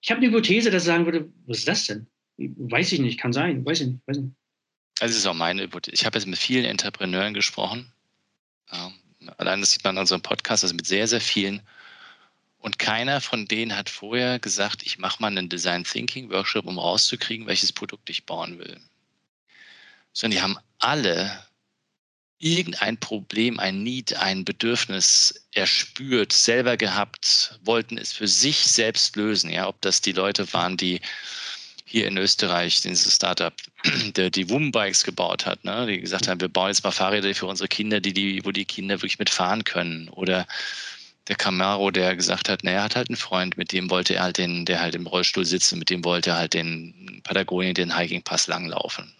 B: ich habe eine Hypothese, dass ich sagen würde, was ist das denn? Weiß ich nicht, kann sein, weiß ich nicht. Weiß nicht.
A: Also das ist auch meine Hypothese. Ich habe jetzt mit vielen Entrepreneuren gesprochen. Ähm, allein das sieht man an unserem Podcast, also mit sehr, sehr vielen. Und keiner von denen hat vorher gesagt, ich mache mal einen Design Thinking Workshop, um rauszukriegen, welches Produkt ich bauen will. Sondern die haben alle irgendein Problem, ein Need, ein Bedürfnis erspürt, selber gehabt, wollten es für sich selbst lösen. Ja, ob das die Leute waren, die hier in Österreich, dieses Startup, der die Wombikes gebaut hat, ne? die gesagt haben, wir bauen jetzt mal Fahrräder für unsere Kinder, die, die, wo die Kinder wirklich mitfahren können. Oder der Camaro, der gesagt hat, naja, er hat halt einen Freund, mit dem wollte er halt den, der halt im Rollstuhl sitzt, mit dem wollte er halt den Patagonien, den Hiking Pass langlaufen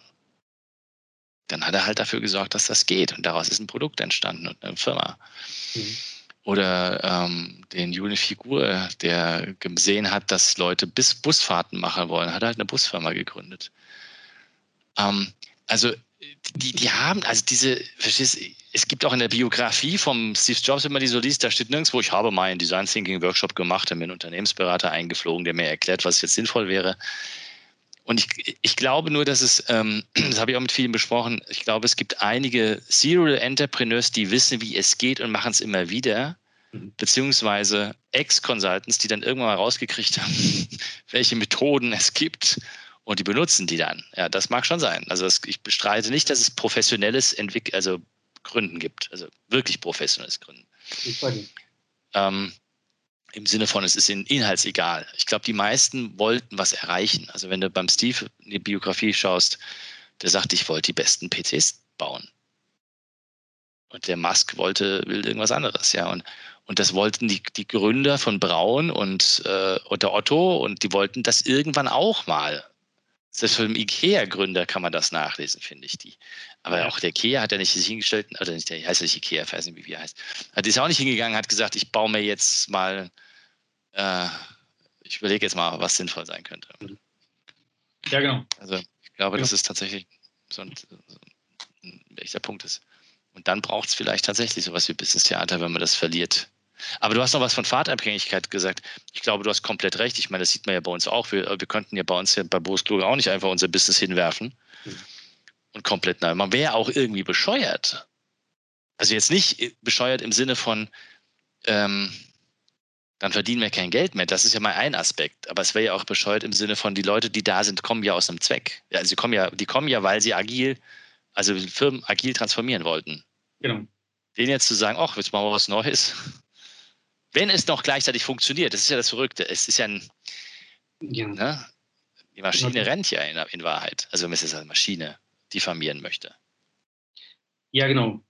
A: dann hat er halt dafür gesorgt, dass das geht. Und daraus ist ein Produkt entstanden und eine Firma. Mhm. Oder ähm, den Jule Figur, der gesehen hat, dass Leute bis Busfahrten machen wollen, hat halt eine Busfirma gegründet. Ähm, also die, die haben, also diese, verstehst es gibt auch in der Biografie vom Steve Jobs, wenn man die so liest, da steht nirgendwo, ich habe mal einen Design Thinking Workshop gemacht, habe mir einen Unternehmensberater eingeflogen, der mir erklärt, was jetzt sinnvoll wäre. Und ich, ich glaube nur, dass es, ähm, das habe ich auch mit vielen besprochen, ich glaube, es gibt einige Serial Entrepreneurs, die wissen, wie es geht und machen es immer wieder, mhm. beziehungsweise Ex-Consultants, die dann irgendwann mal rausgekriegt haben, welche Methoden es gibt und die benutzen die dann. Ja, das mag schon sein. Also das, ich bestreite nicht, dass es professionelles Entwick also Gründen gibt, also wirklich professionelles Gründen. Ich ähm, im Sinne von, es ist ihnen inhaltsegal. Ich glaube, die meisten wollten was erreichen. Also wenn du beim Steve in die Biografie schaust, der sagt, ich wollte die besten PCs bauen. Und der Musk wollte, will irgendwas anderes, ja. Und, und das wollten die, die Gründer von Braun und, äh, und der Otto und die wollten das irgendwann auch mal. Selbst für den IKEA-Gründer kann man das nachlesen, finde ich. Die. Aber auch der IKEA hat ja nicht sich hingestellt, oder nicht, der heißt ja nicht IKEA, ich weiß nicht, wie er heißt. Hat ist auch nicht hingegangen, hat gesagt, ich baue mir jetzt mal, äh, ich überlege jetzt mal, was sinnvoll sein könnte.
B: Ja, genau.
A: Also ich glaube, genau. das ist tatsächlich so ein, so ein echter Punkt ist. Und dann braucht es vielleicht tatsächlich sowas wie Business Theater, wenn man das verliert. Aber du hast noch was von Fahrtabhängigkeit gesagt. Ich glaube, du hast komplett recht. Ich meine, das sieht man ja bei uns auch. Wir, wir könnten ja bei uns ja bei Boris Kluge auch nicht einfach unser Business hinwerfen mhm. und komplett neu. Man wäre auch irgendwie bescheuert. Also jetzt nicht bescheuert im Sinne von, ähm, dann verdienen wir kein Geld mehr. Das ist ja mal ein Aspekt. Aber es wäre ja auch bescheuert im Sinne von, die Leute, die da sind, kommen ja aus einem Zweck. Ja, also sie kommen ja, die kommen ja, weil sie agil, also Firmen agil transformieren wollten. Genau. Den jetzt zu sagen, ach, jetzt machen wir was Neues, wenn es noch gleichzeitig funktioniert, das ist ja das Verrückte. Es ist ja ein, ja. Ne? die Maschine rennt ja in, in, Wahrheit. Also wenn man es jetzt als Maschine diffamieren möchte.
B: Ja, genau.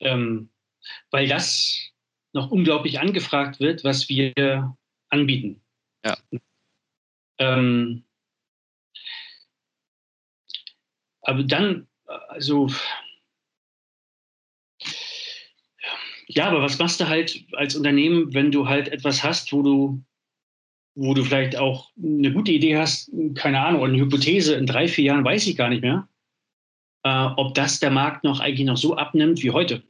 B: Ähm, weil das noch unglaublich angefragt wird, was wir anbieten.
A: Ja.
B: Ähm, aber dann, also Ja, aber was machst du halt als Unternehmen, wenn du halt etwas hast, wo du, wo du vielleicht auch eine gute Idee hast, keine Ahnung, eine Hypothese, in drei, vier Jahren weiß ich gar nicht mehr, äh, ob das der Markt noch eigentlich noch so abnimmt wie heute.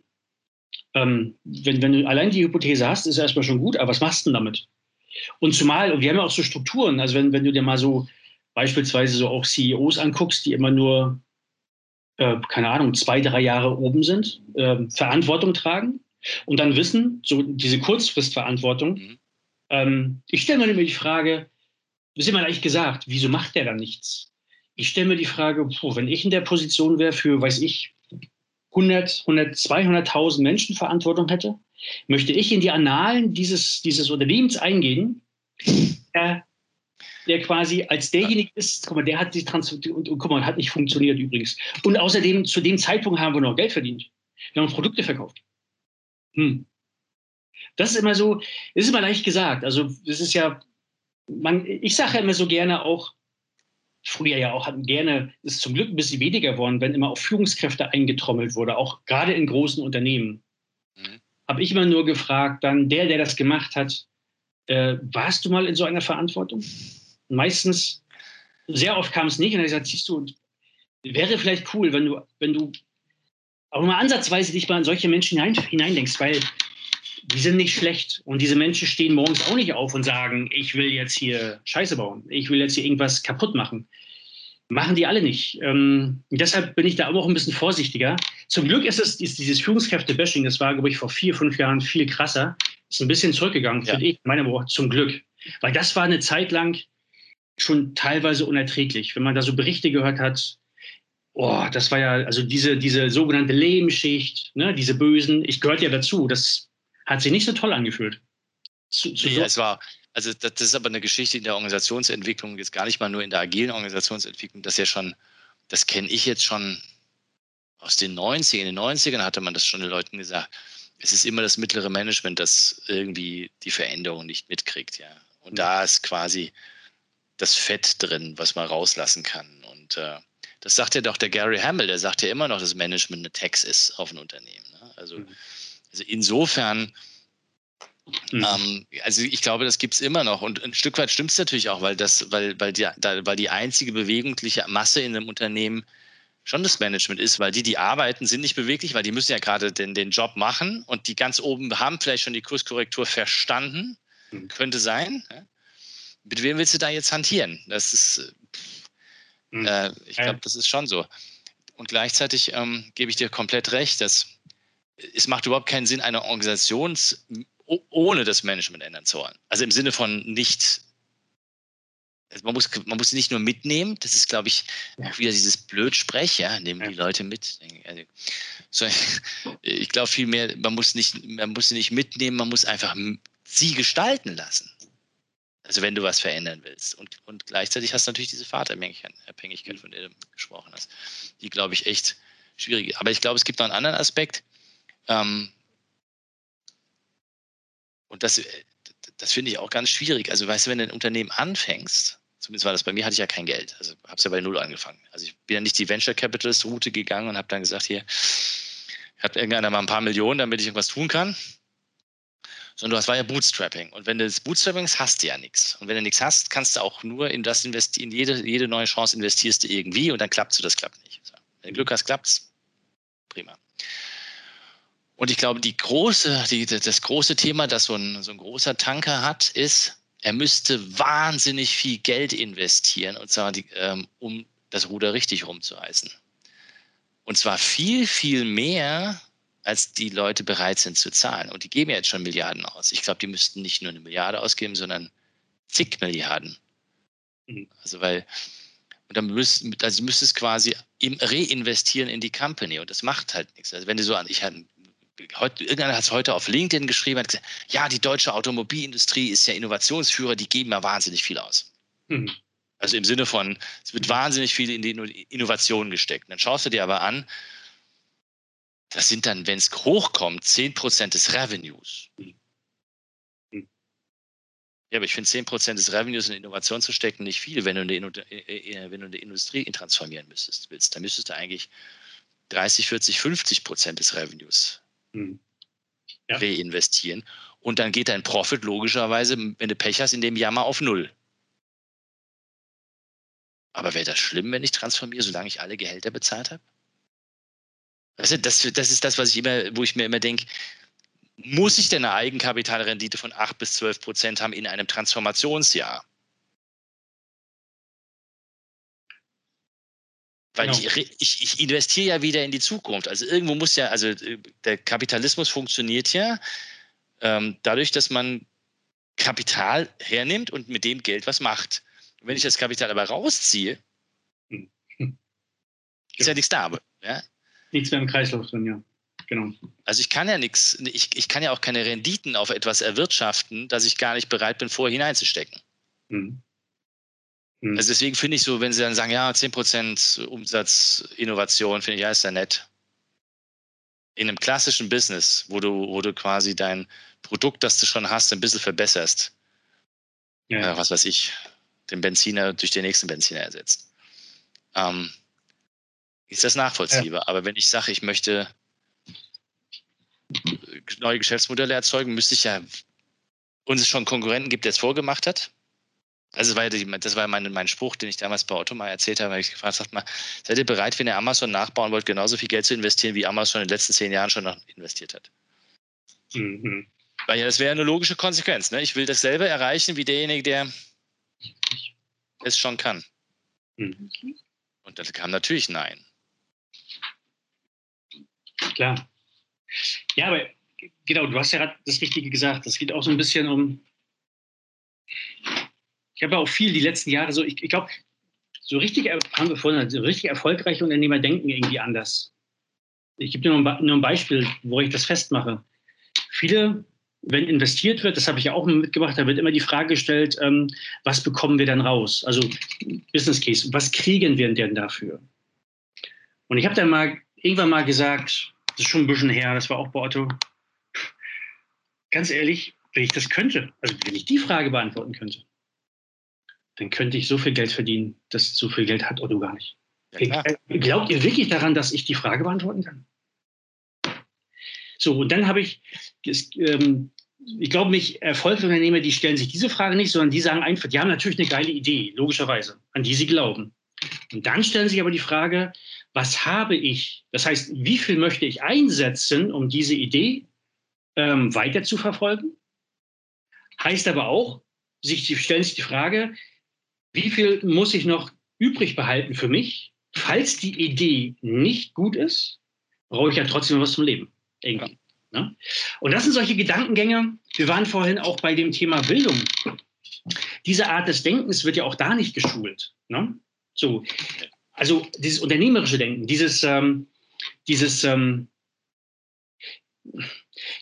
B: Ähm, wenn, wenn du allein die Hypothese hast, ist erstmal schon gut, aber was machst du denn damit? Und zumal, und wir haben ja auch so Strukturen, also wenn, wenn du dir mal so beispielsweise so auch CEOs anguckst, die immer nur, äh, keine Ahnung, zwei, drei Jahre oben sind, äh, Verantwortung tragen, und dann wissen, so diese Kurzfristverantwortung, mhm. ähm, ich stelle mir immer die Frage, was immer eigentlich gesagt, wieso macht der da nichts? Ich stelle mir die Frage, puh, wenn ich in der Position wäre für, weiß ich, 100, 100 200.000 Menschen Verantwortung hätte, möchte ich in die Annalen dieses, dieses Unternehmens eingehen, der, der quasi als derjenige ist, guck mal, der hat die Transformation, und, und guck mal, hat nicht funktioniert übrigens. Und außerdem, zu dem Zeitpunkt haben wir noch Geld verdient. Wir haben Produkte verkauft. Hm. Das ist immer so, das ist immer leicht gesagt. Also, das ist ja, man, ich sage ja immer so gerne auch, früher ja auch hatten gerne, ist zum Glück ein bisschen weniger geworden, wenn immer auf Führungskräfte eingetrommelt wurde, auch gerade in großen Unternehmen. Mhm. Habe ich immer nur gefragt, dann der, der das gemacht hat, äh, warst du mal in so einer Verantwortung? meistens, sehr oft kam es nicht und er gesagt, siehst du, wäre vielleicht cool, wenn du, wenn du aber mal ansatzweise dich mal in solche Menschen hinein, hineindenkst, weil die sind nicht schlecht. Und diese Menschen stehen morgens auch nicht auf und sagen, ich will jetzt hier Scheiße bauen, ich will jetzt hier irgendwas kaputt machen. Machen die alle nicht. Ähm, deshalb bin ich da auch ein bisschen vorsichtiger. Zum Glück ist es ist dieses Führungskräfte-Bashing, das war, glaube ich, vor vier, fünf Jahren viel krasser. Ist ein bisschen zurückgegangen, ja. finde ich, meiner Meinung zum Glück. Weil das war eine Zeit lang schon teilweise unerträglich. Wenn man da so Berichte gehört hat, oh, das war ja, also diese, diese sogenannte Lehmschicht, ne, diese Bösen, ich gehörte ja dazu, das hat sich nicht so toll angefühlt.
A: Zu, zu nee, so es war, also das, das, ist aber eine Geschichte in der Organisationsentwicklung, jetzt gar nicht mal nur in der agilen Organisationsentwicklung, das ja schon, das kenne ich jetzt schon aus den 90ern, in den 90ern hatte man das schon den Leuten gesagt, es ist immer das mittlere Management, das irgendwie die Veränderung nicht mitkriegt, ja. Und mhm. da ist quasi das Fett drin, was man rauslassen kann. Und äh, das sagt ja doch der Gary Hamel, der sagt ja immer noch, dass Management eine Tax ist auf ein Unternehmen. Ne? Also, mhm. also insofern, mhm. ähm, also ich glaube, das gibt es immer noch. Und ein Stück weit stimmt es natürlich auch, weil das, weil, weil die, da, weil die einzige bewegliche Masse in einem Unternehmen schon das Management ist, weil die, die arbeiten, sind nicht beweglich, weil die müssen ja gerade den, den Job machen und die ganz oben haben vielleicht schon die Kurskorrektur verstanden. Mhm. Könnte sein. Mit wem willst du da jetzt hantieren? Das ist, mhm. äh, ich glaube, das ist schon so. Und gleichzeitig ähm, gebe ich dir komplett recht, dass es macht überhaupt keinen Sinn, eine Organisation ohne das Management ändern zu wollen. Also im Sinne von nicht, also man muss, man muss sie nicht nur mitnehmen, das ist, glaube ich, auch wieder dieses Blödsprech, ja, nehmen die Leute mit. Also, so, ich glaube vielmehr, man muss nicht, man muss sie nicht mitnehmen, man muss einfach sie gestalten lassen. Also wenn du was verändern willst. Und, und gleichzeitig hast du natürlich diese Fahrtabhängigkeit, von der du gesprochen hast. Die, glaube ich, echt schwierig ist. Aber ich glaube, es gibt noch einen anderen Aspekt. Ähm, und das, das finde ich auch ganz schwierig. Also weißt du, wenn du ein Unternehmen anfängst, zumindest war das bei mir, hatte ich ja kein Geld. Also habe es ja bei Null angefangen. Also ich bin ja nicht die Venture Capitalist Route gegangen und habe dann gesagt, hier, hat irgendeiner mal ein paar Millionen, damit ich irgendwas tun kann sondern das war ja Bootstrapping. Und wenn du das Bootstrapping hast, hast du ja nichts. Und wenn du nichts hast, kannst du auch nur in das investieren, jede, jede neue Chance investierst du irgendwie und dann klappt es, das klappt nicht. So. Wenn du Glück hast, klappt es. Prima. Und ich glaube, die große, die, das große Thema, das so ein, so ein großer Tanker hat, ist, er müsste wahnsinnig viel Geld investieren, und zwar die, ähm, um das Ruder richtig rumzureißen. Und zwar viel, viel mehr, als die Leute bereit sind zu zahlen. Und die geben jetzt schon Milliarden aus. Ich glaube, die müssten nicht nur eine Milliarde ausgeben, sondern zig Milliarden. Mhm. Also weil, und dann müsst, also müsste es quasi reinvestieren in die Company und das macht halt nichts. Also wenn du so an, ich hatte Heute, irgendeiner hat es heute auf LinkedIn geschrieben, hat gesagt, ja, die deutsche Automobilindustrie ist ja Innovationsführer, die geben ja wahnsinnig viel aus. Mhm. Also im Sinne von, es wird wahnsinnig viel in die Innovation gesteckt. Und dann schaust du dir aber an, das sind dann, wenn es hochkommt, 10% des Revenues. Hm. Ja, aber ich finde 10% des Revenues in Innovation zu stecken nicht viel, wenn du eine, äh, äh, wenn du eine Industrie transformieren müsstest, willst. Dann müsstest du eigentlich 30, 40, 50 Prozent des Revenues hm. ja. reinvestieren. Und dann geht dein Profit logischerweise, wenn du Pech hast, in dem Jahr mal auf Null. Aber wäre das schlimm, wenn ich transformiere, solange ich alle Gehälter bezahlt habe? Also das, das ist das, was ich immer, wo ich mir immer denke, muss ich denn eine Eigenkapitalrendite von 8 bis 12 Prozent haben in einem Transformationsjahr? Weil genau. ich, ich, ich, investiere ja wieder in die Zukunft. Also irgendwo muss ja, also der Kapitalismus funktioniert ja ähm, dadurch, dass man Kapital hernimmt und mit dem Geld was macht. Und wenn ich das Kapital aber rausziehe, hm. ist ja nichts da. Ja?
B: Nichts mehr im Kreislauf drin, ja. Genau.
A: Also ich kann ja nichts, ich, ich kann ja auch keine Renditen auf etwas erwirtschaften, das ich gar nicht bereit bin, vorher hineinzustecken. Mhm. Mhm. Also deswegen finde ich so, wenn Sie dann sagen, ja, 10% Umsatzinnovation, finde ich, ja, ist ja nett. In einem klassischen Business, wo du, wo du quasi dein Produkt, das du schon hast, ein bisschen verbesserst. Ja. Äh, was weiß ich, den Benziner durch den nächsten Benziner ersetzt. Ähm, ist das nachvollziehbar. Ja. Aber wenn ich sage, ich möchte neue Geschäftsmodelle erzeugen, müsste ich ja uns es schon Konkurrenten gibt, der es vorgemacht hat. Also das war, ja die, das war mein, mein Spruch, den ich damals bei Otto mal erzählt habe, weil ich gefragt habe, mal, seid ihr bereit, wenn ihr Amazon nachbauen wollt, genauso viel Geld zu investieren, wie Amazon in den letzten zehn Jahren schon noch investiert hat? Mhm. Weil ja, das wäre eine logische Konsequenz. Ne? Ich will dasselbe erreichen wie derjenige, der es schon kann. Mhm. Und das kam natürlich Nein.
B: Klar. Ja, aber genau, du hast ja gerade das Richtige gesagt. Das geht auch so ein bisschen um. Ich habe auch viel die letzten Jahre so, ich, ich glaube, so richtig, haben wir vorhin, so richtig erfolgreiche Unternehmer denken irgendwie anders. Ich gebe dir nur ein, nur ein Beispiel, wo ich das festmache. Viele, wenn investiert wird, das habe ich ja auch mitgebracht, da wird immer die Frage gestellt, ähm, was bekommen wir dann raus? Also Business Case, was kriegen wir denn dafür? Und ich habe dann mal irgendwann mal gesagt, das ist schon ein bisschen her, das war auch bei Otto. Ganz ehrlich, wenn ich das könnte, also wenn ich die Frage beantworten könnte, dann könnte ich so viel Geld verdienen, dass so viel Geld hat Otto gar nicht. Ja, Glaubt ihr wirklich daran, dass ich die Frage beantworten kann? So, und dann habe ich, ähm, ich glaube, mich Erfolgsunternehmer, die stellen sich diese Frage nicht, sondern die sagen einfach, die haben natürlich eine geile Idee, logischerweise, an die sie glauben. Und dann stellen sie aber die Frage, was habe ich? Das heißt, wie viel möchte ich einsetzen, um diese Idee ähm, weiter zu verfolgen? Heißt aber auch, sich, stellen sich die Frage, wie viel muss ich noch übrig behalten für mich, falls die Idee nicht gut ist, brauche ich ja trotzdem was zum Leben. Irgendwie. Ne? Und das sind solche Gedankengänge. Wir waren vorhin auch bei dem Thema Bildung. Diese Art des Denkens wird ja auch da nicht geschult. Ne? So, also dieses unternehmerische Denken, dieses, ähm, dieses ähm,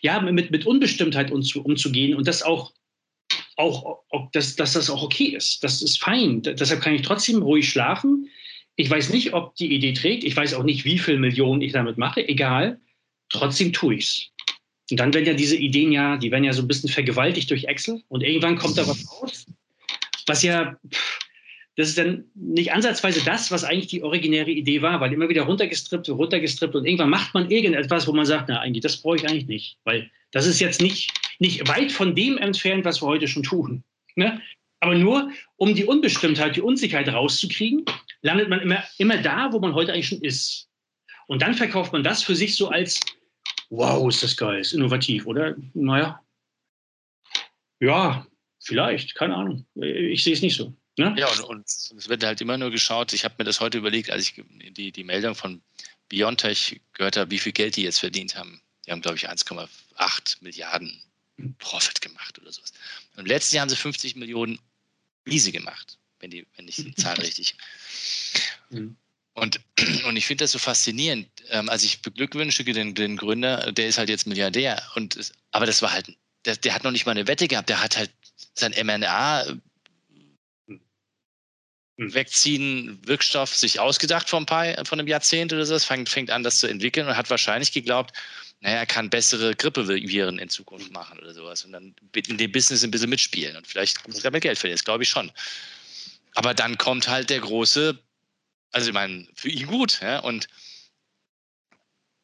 B: ja, mit, mit Unbestimmtheit umzugehen und das auch, auch ob das, dass das auch okay ist. Das ist fein. deshalb kann ich trotzdem ruhig schlafen. Ich weiß nicht, ob die Idee trägt. Ich weiß auch nicht, wie viel Millionen ich damit mache. Egal. Trotzdem tue ich es. Und dann werden ja diese Ideen ja, die werden ja so ein bisschen vergewaltigt durch Excel und irgendwann kommt da was raus, was ja, das ist dann nicht ansatzweise das, was eigentlich die originäre Idee war, weil immer wieder runtergestrippt, runtergestrippt und irgendwann macht man irgendetwas, wo man sagt, na eigentlich, das brauche ich eigentlich nicht, weil das ist jetzt nicht, nicht weit von dem entfernt, was wir heute schon tun. Ne? Aber nur, um die Unbestimmtheit, die Unsicherheit rauszukriegen, landet man immer, immer da, wo man heute eigentlich schon ist. Und dann verkauft man das für sich so als, wow, ist das geil, ist innovativ, oder? Naja, ja, vielleicht, keine Ahnung. Ich sehe es nicht so.
A: Ne? Ja, und, und, es wird halt immer nur geschaut. Ich habe mir das heute überlegt, als ich die, die Meldung von Biontech gehört habe, wie viel Geld die jetzt verdient haben. Die haben, glaube ich, 1,8 Milliarden Profit gemacht oder sowas. Und Im letzten Jahr haben sie 50 Millionen Miese gemacht, wenn, die, wenn ich die Zahl richtig. Mhm. Und, und ich finde das so faszinierend. Ähm, also ich beglückwünsche den, den Gründer, der ist halt jetzt Milliardär. Und aber das war halt, der, der hat noch nicht mal eine Wette gehabt. Der hat halt sein mRNA. Wegziehen Wirkstoff sich ausgedacht vor ein paar, von einem Jahrzehnt oder so, fängt, fängt an, das zu entwickeln und hat wahrscheinlich geglaubt, naja, er kann bessere Grippeviren in Zukunft machen oder sowas und dann in dem Business ein bisschen mitspielen und vielleicht gut damit Geld verdienen, das glaube ich schon. Aber dann kommt halt der große also ich meine, für ihn gut, ja, und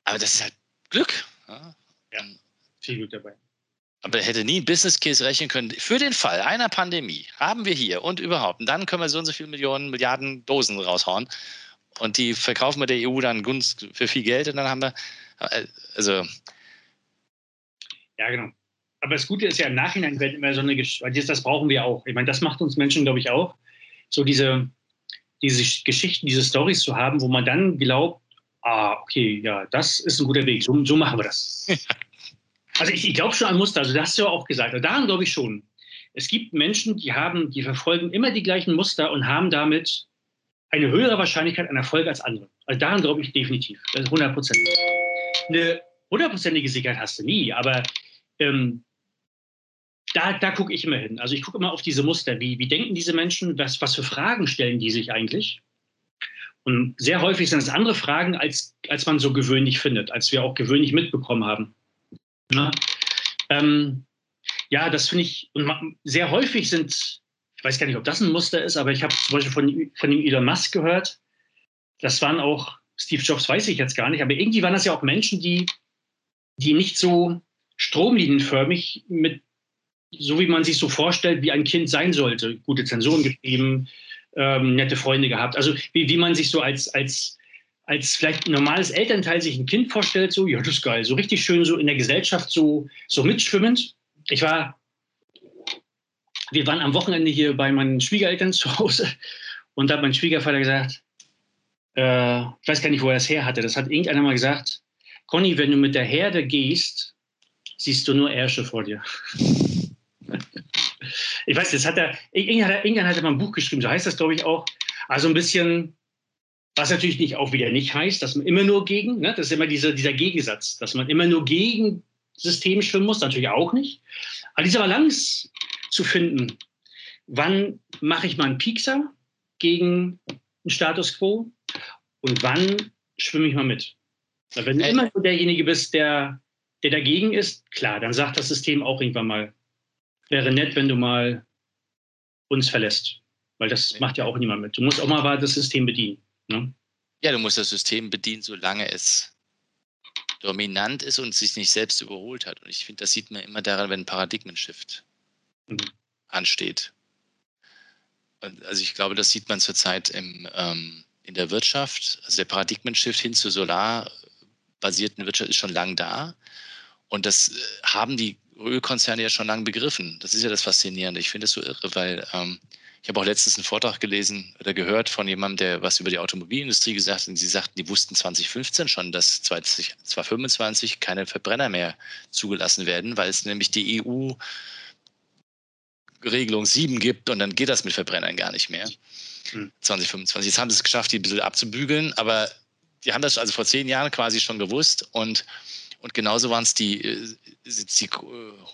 A: aber das ist halt Glück. Ja,
B: ja viel Glück dabei.
A: Aber er hätte nie ein Business Case rechnen können. Für den Fall einer Pandemie haben wir hier und überhaupt. Und dann können wir so und so viele Millionen, Milliarden Dosen raushauen. Und die verkaufen wir der EU dann Gunst für viel Geld. Und dann haben wir, äh, also.
B: Ja, genau. Aber das Gute ist ja, im Nachhinein wird immer so eine, das brauchen wir auch. Ich meine, das macht uns Menschen, glaube ich, auch. So diese, diese Geschichten, diese Stories zu haben, wo man dann glaubt, ah, okay, ja, das ist ein guter Weg, so, so machen wir das. also ich, ich glaube schon an Muster, also das hast du ja auch gesagt, also daran glaube ich schon. Es gibt Menschen, die haben, die verfolgen immer die gleichen Muster und haben damit eine höhere Wahrscheinlichkeit an Erfolg als andere. Also daran glaube ich definitiv, das ist 100 Prozent. Eine hundertprozentige Sicherheit hast du nie, aber ähm, da, da gucke ich immer hin. Also ich gucke immer auf diese Muster. Wie, wie denken diese Menschen? Was, was für Fragen stellen die sich eigentlich? Und sehr häufig sind es andere Fragen, als, als man so gewöhnlich findet, als wir auch gewöhnlich mitbekommen haben. Ja, ähm, ja das finde ich, und sehr häufig sind, ich weiß gar nicht, ob das ein Muster ist, aber ich habe zum Beispiel von, von dem Elon Musk gehört, das waren auch, Steve Jobs weiß ich jetzt gar nicht, aber irgendwie waren das ja auch Menschen, die, die nicht so stromlinienförmig mit so wie man sich so vorstellt, wie ein Kind sein sollte. Gute Zensuren geschrieben, ähm, nette Freunde gehabt. Also wie, wie man sich so als, als, als vielleicht ein normales Elternteil sich ein Kind vorstellt, so, ja, das ist geil, so richtig schön so in der Gesellschaft so, so mitschwimmend. ich war, wir waren am Wochenende hier bei meinen Schwiegereltern zu Hause und da hat mein Schwiegervater gesagt, äh, ich weiß gar nicht, wo er das her hatte, das hat irgendeiner mal gesagt, Conny, wenn du mit der Herde gehst, siehst du nur Ärsche vor dir. ich weiß, das hat er, irgendwann hat er mal ein Buch geschrieben, so heißt das, glaube ich, auch. Also ein bisschen, was natürlich nicht auch wieder nicht heißt, dass man immer nur gegen, ne? das ist immer dieser, dieser Gegensatz, dass man immer nur gegen System schwimmen muss, natürlich auch nicht. Aber diese Balance zu finden, wann mache ich mal einen Piekser gegen einen Status quo und wann schwimme ich mal mit. Weil wenn du äh, immer derjenige bist, der, der dagegen ist, klar, dann sagt das System auch irgendwann mal, wäre nett, wenn du mal uns verlässt. Weil das macht ja auch niemand mit. Du musst auch mal das System bedienen. Ne?
A: Ja, du musst das System bedienen, solange es dominant ist und sich nicht selbst überholt hat. Und ich finde, das sieht man immer daran, wenn ein Paradigmenshift mhm. ansteht. Und also ich glaube, das sieht man zurzeit im, ähm, in der Wirtschaft. Also der Paradigmenshift hin zur solarbasierten Wirtschaft ist schon lang da. Und das äh, haben die Ölkonzerne ja schon lange begriffen. Das ist ja das Faszinierende. Ich finde es so irre, weil ähm, ich habe auch letztens einen Vortrag gelesen oder gehört von jemandem, der was über die Automobilindustrie gesagt hat. Und sie sagten, die wussten 2015 schon, dass 2025 keine Verbrenner mehr zugelassen werden, weil es nämlich die EU Regelung 7 gibt und dann geht das mit Verbrennern gar nicht mehr. Hm. 2025. Jetzt haben sie es geschafft, die ein bisschen abzubügeln, aber die haben das also vor zehn Jahren quasi schon gewusst und und genauso waren es die, äh, die äh,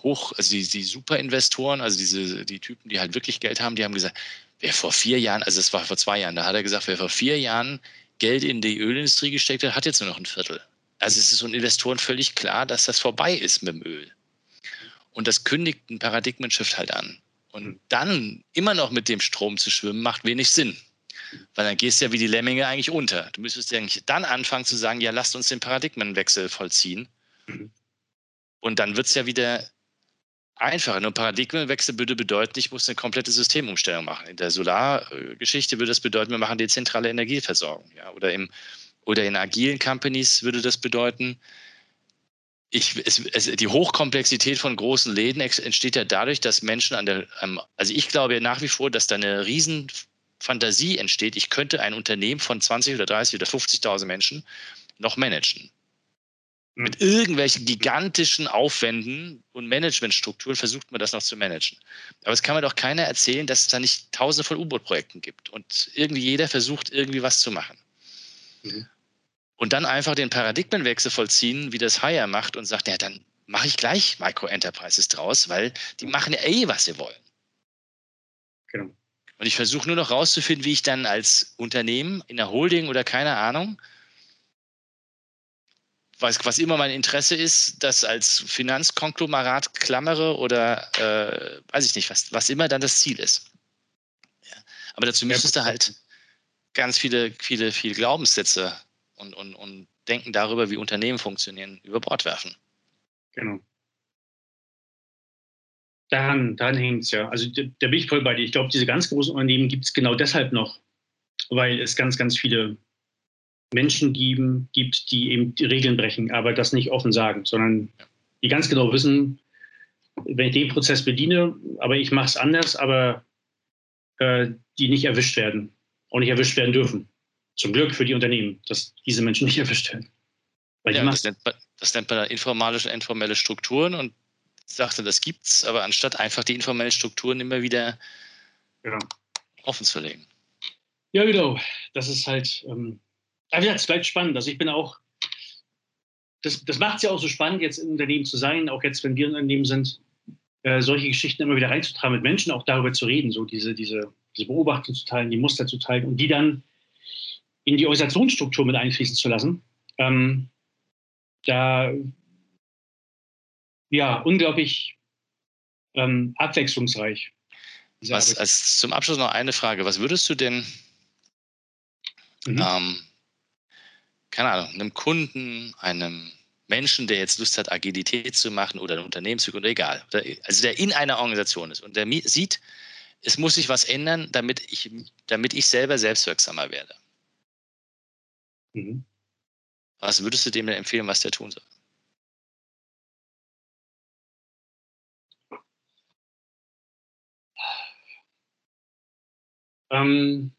A: hoch, also die, die Superinvestoren, also diese, die Typen, die halt wirklich Geld haben, die haben gesagt, wer vor vier Jahren, also es war vor zwei Jahren, da hat er gesagt, wer vor vier Jahren Geld in die Ölindustrie gesteckt hat, hat jetzt nur noch ein Viertel. Also es ist so Investoren völlig klar, dass das vorbei ist mit dem Öl. Und das kündigt ein Paradigmenshift halt an. Und dann immer noch mit dem Strom zu schwimmen, macht wenig Sinn. Weil dann gehst du ja wie die Lemminge eigentlich unter. Du müsstest ja eigentlich dann anfangen zu sagen, ja, lasst uns den Paradigmenwechsel vollziehen. Mhm. Und dann wird es ja wieder einfacher. Nur Paradigmenwechsel würde bedeuten, ich muss eine komplette Systemumstellung machen. In der Solargeschichte würde das bedeuten, wir machen dezentrale Energieversorgung. Ja? Oder, im, oder in agilen Companies würde das bedeuten, ich, es, es, die Hochkomplexität von großen Läden entsteht ja dadurch, dass Menschen an der, also ich glaube nach wie vor, dass da eine riesen Fantasie entsteht, ich könnte ein Unternehmen von 20 oder 30 oder 50.000 Menschen noch managen. Mit hm. irgendwelchen gigantischen Aufwänden und Managementstrukturen versucht man das noch zu managen. Aber es kann mir doch keiner erzählen, dass es da nicht tausende von U-Boot-Projekten gibt und irgendwie jeder versucht, irgendwie was zu machen. Mhm. Und dann einfach den Paradigmenwechsel vollziehen, wie das Hire macht und sagt, ja, dann mache ich gleich Micro-Enterprises draus, weil die machen ja eh, was sie wollen. Und ich versuche nur noch rauszufinden, wie ich dann als Unternehmen in der Holding oder keine Ahnung, was, was immer mein Interesse ist, das als Finanzkonglomerat klammere oder äh, weiß ich nicht, was, was immer dann das Ziel ist. Ja. Aber dazu müsstest du halt ganz viele, viele, viele Glaubenssätze und, und, und Denken darüber, wie Unternehmen funktionieren, über Bord werfen.
B: Genau. Daran, daran hängt es ja. Also da bin ich voll bei dir. Ich glaube, diese ganz großen Unternehmen gibt es genau deshalb noch, weil es ganz, ganz viele Menschen geben, gibt, die eben die Regeln brechen, aber das nicht offen sagen, sondern die ganz genau wissen, wenn ich den Prozess bediene, aber ich mache es anders, aber äh, die nicht erwischt werden, auch nicht erwischt werden dürfen. Zum Glück für die Unternehmen, dass diese Menschen nicht erwischt werden.
A: Weil ja, das, nennt man, das nennt man informale und informelle Strukturen und sagte, das gibt's, aber anstatt einfach die informellen Strukturen immer wieder genau. offen zu legen.
B: Ja, genau. Das ist halt, ähm, aber ja, es bleibt spannend. Also ich bin auch, das, das macht es ja auch so spannend, jetzt im Unternehmen zu sein, auch jetzt, wenn wir im Unternehmen sind, äh, solche Geschichten immer wieder reinzutragen, mit Menschen auch darüber zu reden, so diese, diese, diese Beobachtung zu teilen, die Muster zu teilen und die dann in die Organisationsstruktur mit einfließen zu lassen. Ähm, da ja, unglaublich ähm, abwechslungsreich.
A: Was, als zum Abschluss noch eine Frage. Was würdest du denn, mhm. ähm, keine Ahnung, einem Kunden, einem Menschen, der jetzt Lust hat, Agilität zu machen oder ein Unternehmen zu gründen, egal, also der in einer Organisation ist und der sieht, es muss sich was ändern, damit ich, damit ich selber selbstwirksamer werde. Mhm. Was würdest du dem denn empfehlen, was der tun soll?
B: Ähm,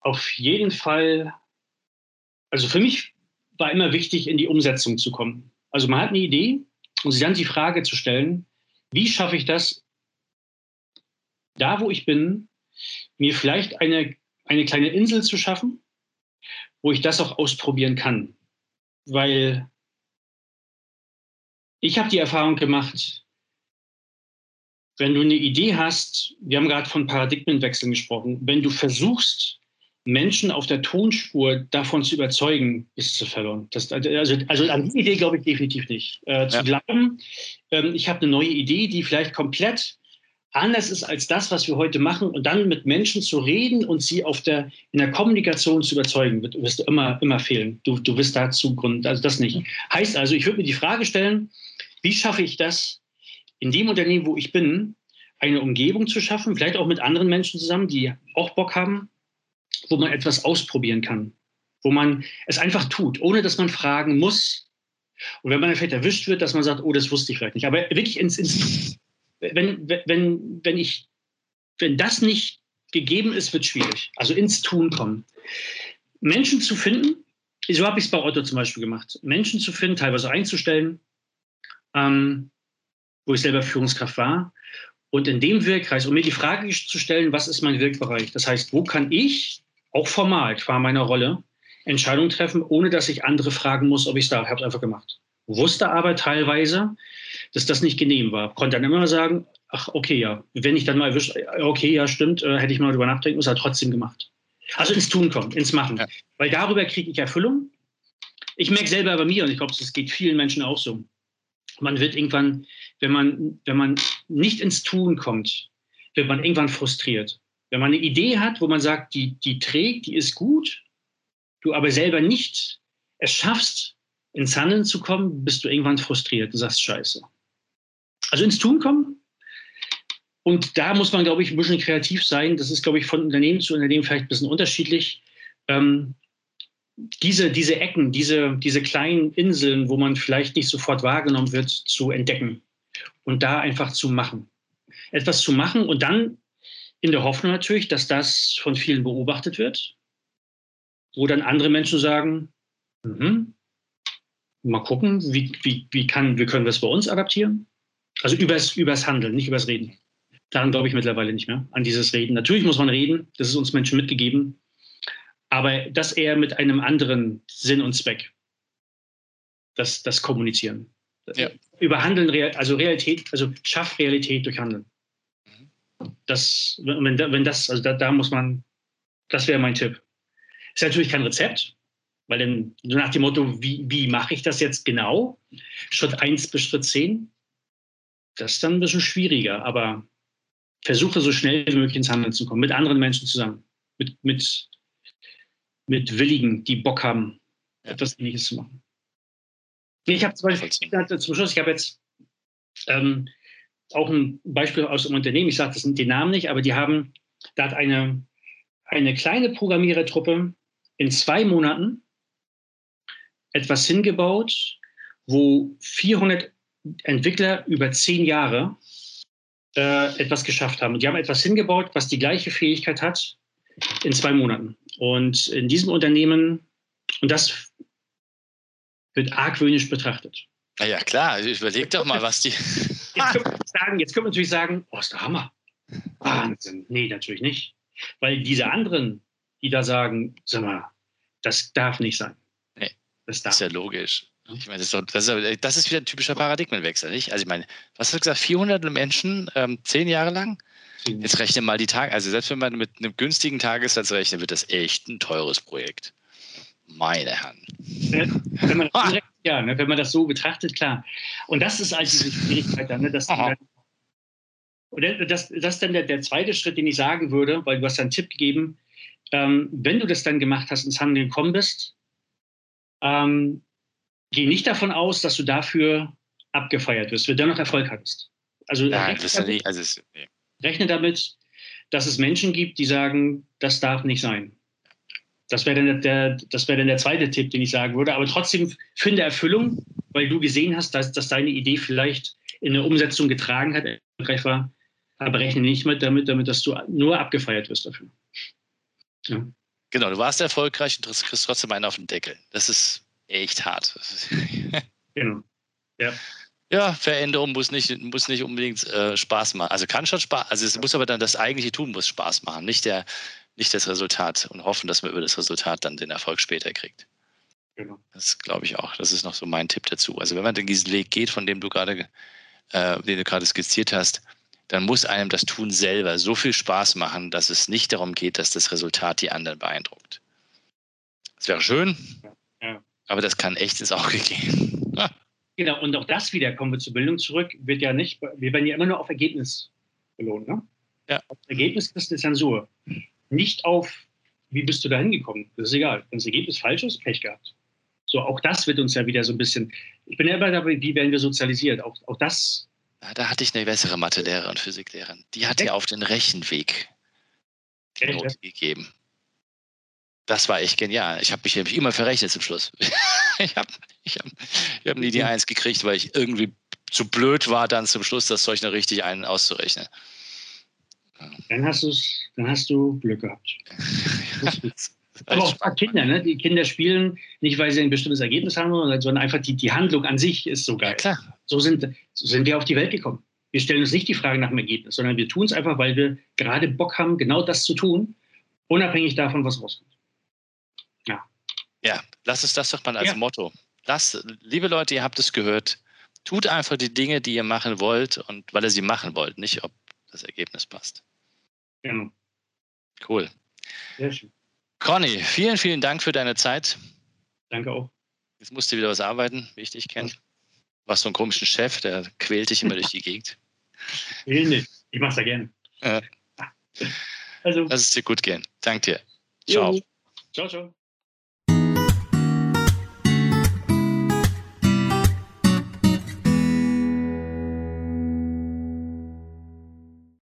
B: auf jeden Fall, also für mich war immer wichtig, in die Umsetzung zu kommen. Also man hat eine Idee und sich dann die Frage zu stellen, wie schaffe ich das, da wo ich bin, mir vielleicht eine, eine kleine Insel zu schaffen, wo ich das auch ausprobieren kann. Weil ich habe die Erfahrung gemacht, wenn du eine Idee hast, wir haben gerade von Paradigmenwechseln gesprochen, wenn du versuchst, Menschen auf der Tonspur davon zu überzeugen, ist zu verloren. Das, also, also an die Idee glaube ich definitiv nicht. Äh, zu ja. glauben, ähm, ich habe eine neue Idee, die vielleicht komplett anders ist als das, was wir heute machen und dann mit Menschen zu reden und sie auf der, in der Kommunikation zu überzeugen, wird, wirst du immer, immer fehlen. Du, du wirst dazu Grund, also das nicht. Heißt also, ich würde mir die Frage stellen, wie schaffe ich das, in dem Unternehmen, wo ich bin, eine Umgebung zu schaffen, vielleicht auch mit anderen Menschen zusammen, die auch Bock haben, wo man etwas ausprobieren kann, wo man es einfach tut, ohne dass man fragen muss. Und wenn man vielleicht erwischt wird, dass man sagt, oh, das wusste ich vielleicht nicht. Aber wirklich ins, ins wenn, wenn, wenn ich, wenn das nicht gegeben ist, wird es schwierig. Also ins Tun kommen. Menschen zu finden, so habe ich es bei Otto zum Beispiel gemacht, Menschen zu finden, teilweise einzustellen, ähm, wo ich selber Führungskraft war. Und in dem Wirkkreis, um mir die Frage zu stellen, was ist mein Wirkbereich? Das heißt, wo kann ich, auch formal, qua meiner Rolle, Entscheidungen treffen, ohne dass ich andere fragen muss, ob ich es darf. Ich habe es einfach gemacht. Wusste aber teilweise, dass das nicht genehm war. Konnte dann immer sagen, ach, okay, ja, wenn ich dann mal erwischt, okay, ja, stimmt, äh, hätte ich mal drüber nachdenken müssen, hat trotzdem gemacht. Also ins Tun kommen, ins Machen. Ja. Weil darüber kriege ich Erfüllung. Ich merke selber bei mir, und ich glaube, es geht vielen Menschen auch so. Man wird irgendwann, wenn man, wenn man nicht ins Tun kommt, wird man irgendwann frustriert. Wenn man eine Idee hat, wo man sagt, die, die trägt, die ist gut, du aber selber nicht es schaffst, ins Handeln zu kommen, bist du irgendwann frustriert. Du sagst Scheiße. Also ins Tun kommen. Und da muss man, glaube ich, ein bisschen kreativ sein. Das ist, glaube ich, von Unternehmen zu Unternehmen vielleicht ein bisschen unterschiedlich. Ähm, diese, diese Ecken, diese, diese kleinen Inseln, wo man vielleicht nicht sofort wahrgenommen wird, zu entdecken und da einfach zu machen. Etwas zu machen und dann in der Hoffnung natürlich, dass das von vielen beobachtet wird, wo dann andere Menschen sagen, mhm, mal gucken, wie, wie, wie, kann, wie können wir es bei uns adaptieren? Also übers, übers Handeln, nicht übers Reden. Daran glaube ich mittlerweile nicht mehr, an dieses Reden. Natürlich muss man reden, das ist uns Menschen mitgegeben, aber das eher mit einem anderen Sinn und Zweck. Das, das Kommunizieren. Ja. Über Handeln, also Realität, also schaff Realität durch Handeln. Das, wenn, wenn das, also da, da muss man, das wäre mein Tipp. Ist natürlich kein Rezept, weil dann nach dem Motto, wie, wie mache ich das jetzt genau? Schritt 1 bis Schritt 10. Das ist dann ein bisschen schwieriger, aber versuche so schnell wie möglich ins Handeln zu kommen, mit anderen Menschen zusammen, mit, mit, mit Willigen, die Bock haben, ja. etwas Ähnliches zu machen. Ich habe zum Beispiel zum Schluss, ich habe jetzt ähm, auch ein Beispiel aus einem Unternehmen, ich sage das den Namen nicht, aber die haben, da hat eine, eine kleine Programmierertruppe in zwei Monaten etwas hingebaut, wo 400 Entwickler über zehn Jahre äh, etwas geschafft haben. Und die haben etwas hingebaut, was die gleiche Fähigkeit hat in zwei Monaten. Und in diesem Unternehmen, und das wird argwöhnisch betrachtet.
A: Na ja, klar, also überleg doch mal, was die.
B: jetzt, können wir sagen, jetzt können wir natürlich sagen, oh, ist der Hammer. Wahnsinn. Nee, natürlich nicht. Weil diese anderen, die da sagen, sag mal, das darf nicht sein.
A: Das, das ist ja logisch. Ich meine, das ist, doch, das, ist, das ist, wieder ein typischer Paradigmenwechsel, nicht? Also ich meine, was hast du gesagt, 400 Menschen, ähm, zehn Jahre lang? Jetzt rechne mal die Tage, also selbst wenn man mit einem günstigen Tagessatz rechnet, wird das echt ein teures Projekt. Meine Herren.
B: Wenn man, das, ja, ne, wenn man das so betrachtet, klar. Und das ist halt diese Schwierigkeit dann, ne, dass dann, und das, das ist dann der, der zweite Schritt, den ich sagen würde, weil du hast einen Tipp gegeben, ähm, wenn du das dann gemacht hast, ins Handeln gekommen bist, ähm, geh nicht davon aus, dass du dafür abgefeiert wirst, wenn du noch Erfolg hattest. Also, Nein, rechne, damit, also es, nee. rechne damit, dass es Menschen gibt, die sagen, das darf nicht sein. Das wäre dann der, das wäre dann der zweite Tipp, den ich sagen würde. Aber trotzdem finde Erfüllung, weil du gesehen hast, dass, dass deine Idee vielleicht in der Umsetzung getragen hat, erfolgreich war. aber rechne nicht mit damit, damit, dass du nur abgefeiert wirst dafür.
A: Ja. Genau, du warst erfolgreich und kriegst trotzdem einen auf den Deckel. Das ist echt hart.
B: genau. Ja.
A: Ja, Veränderung muss nicht, muss nicht unbedingt äh, Spaß machen. Also kann schon Spaß, also es muss aber dann das eigentliche Tun muss Spaß machen, nicht, der, nicht das Resultat und hoffen, dass man über das Resultat dann den Erfolg später kriegt. Genau. Das glaube ich auch. Das ist noch so mein Tipp dazu. Also wenn man diesen Weg geht, von dem du gerade, äh, den du gerade skizziert hast, dann muss einem das Tun selber so viel Spaß machen, dass es nicht darum geht, dass das Resultat die anderen beeindruckt. Das wäre schön, ja. aber das kann echt ins Auge gehen.
B: Genau, und auch das wieder, kommen wir zur Bildung zurück, wird ja nicht, wir werden ja immer nur auf Ergebnis belohnt. Ne? Ja. Auf Ergebnis ist eine Zensur. Nicht auf, wie bist du da hingekommen? Das ist egal. Wenn das Ergebnis falsch ist, Pech gehabt. So, auch das wird uns ja wieder so ein bisschen, ich bin ja immer dabei, wie werden wir sozialisiert? Auch, auch das
A: da hatte ich eine bessere Mathelehrerin und Physiklehrerin. Die hat dir auf den Rechenweg die Echt? Note gegeben. Das war echt genial. Ich habe mich nämlich immer verrechnet zum Schluss. ich habe ich hab, ich hab nie die mhm. Eins gekriegt, weil ich irgendwie zu blöd war, dann zum Schluss das Zeug noch richtig einen auszurechnen.
B: Dann hast, dann hast du Glück gehabt. Aber auch Kinder, ne? Die Kinder spielen nicht, weil sie ein bestimmtes Ergebnis haben, sondern einfach die, die Handlung an sich ist so geil. Ja, klar. So sind, so sind wir auf die Welt gekommen. Wir stellen uns nicht die Frage nach dem Ergebnis, sondern wir tun es einfach, weil wir gerade Bock haben, genau das zu tun, unabhängig davon, was rauskommt.
A: Ja. Ja, lass es das doch mal als ja. Motto. Lasst, liebe Leute, ihr habt es gehört. Tut einfach die Dinge, die ihr machen wollt und weil ihr sie machen wollt, nicht ob das Ergebnis passt. Genau. Cool. Sehr schön. Conny, vielen, vielen Dank für deine Zeit.
B: Danke auch.
A: Jetzt musst du wieder was arbeiten, wie ich dich kenne. Du hast so einen komischen Chef, der quält dich immer durch die Gegend.
B: Nee, nee, ich mach's ja gerne.
A: Ja. Also. Lass es dir gut gehen. Danke dir. Ciao. Jo. Ciao, ciao.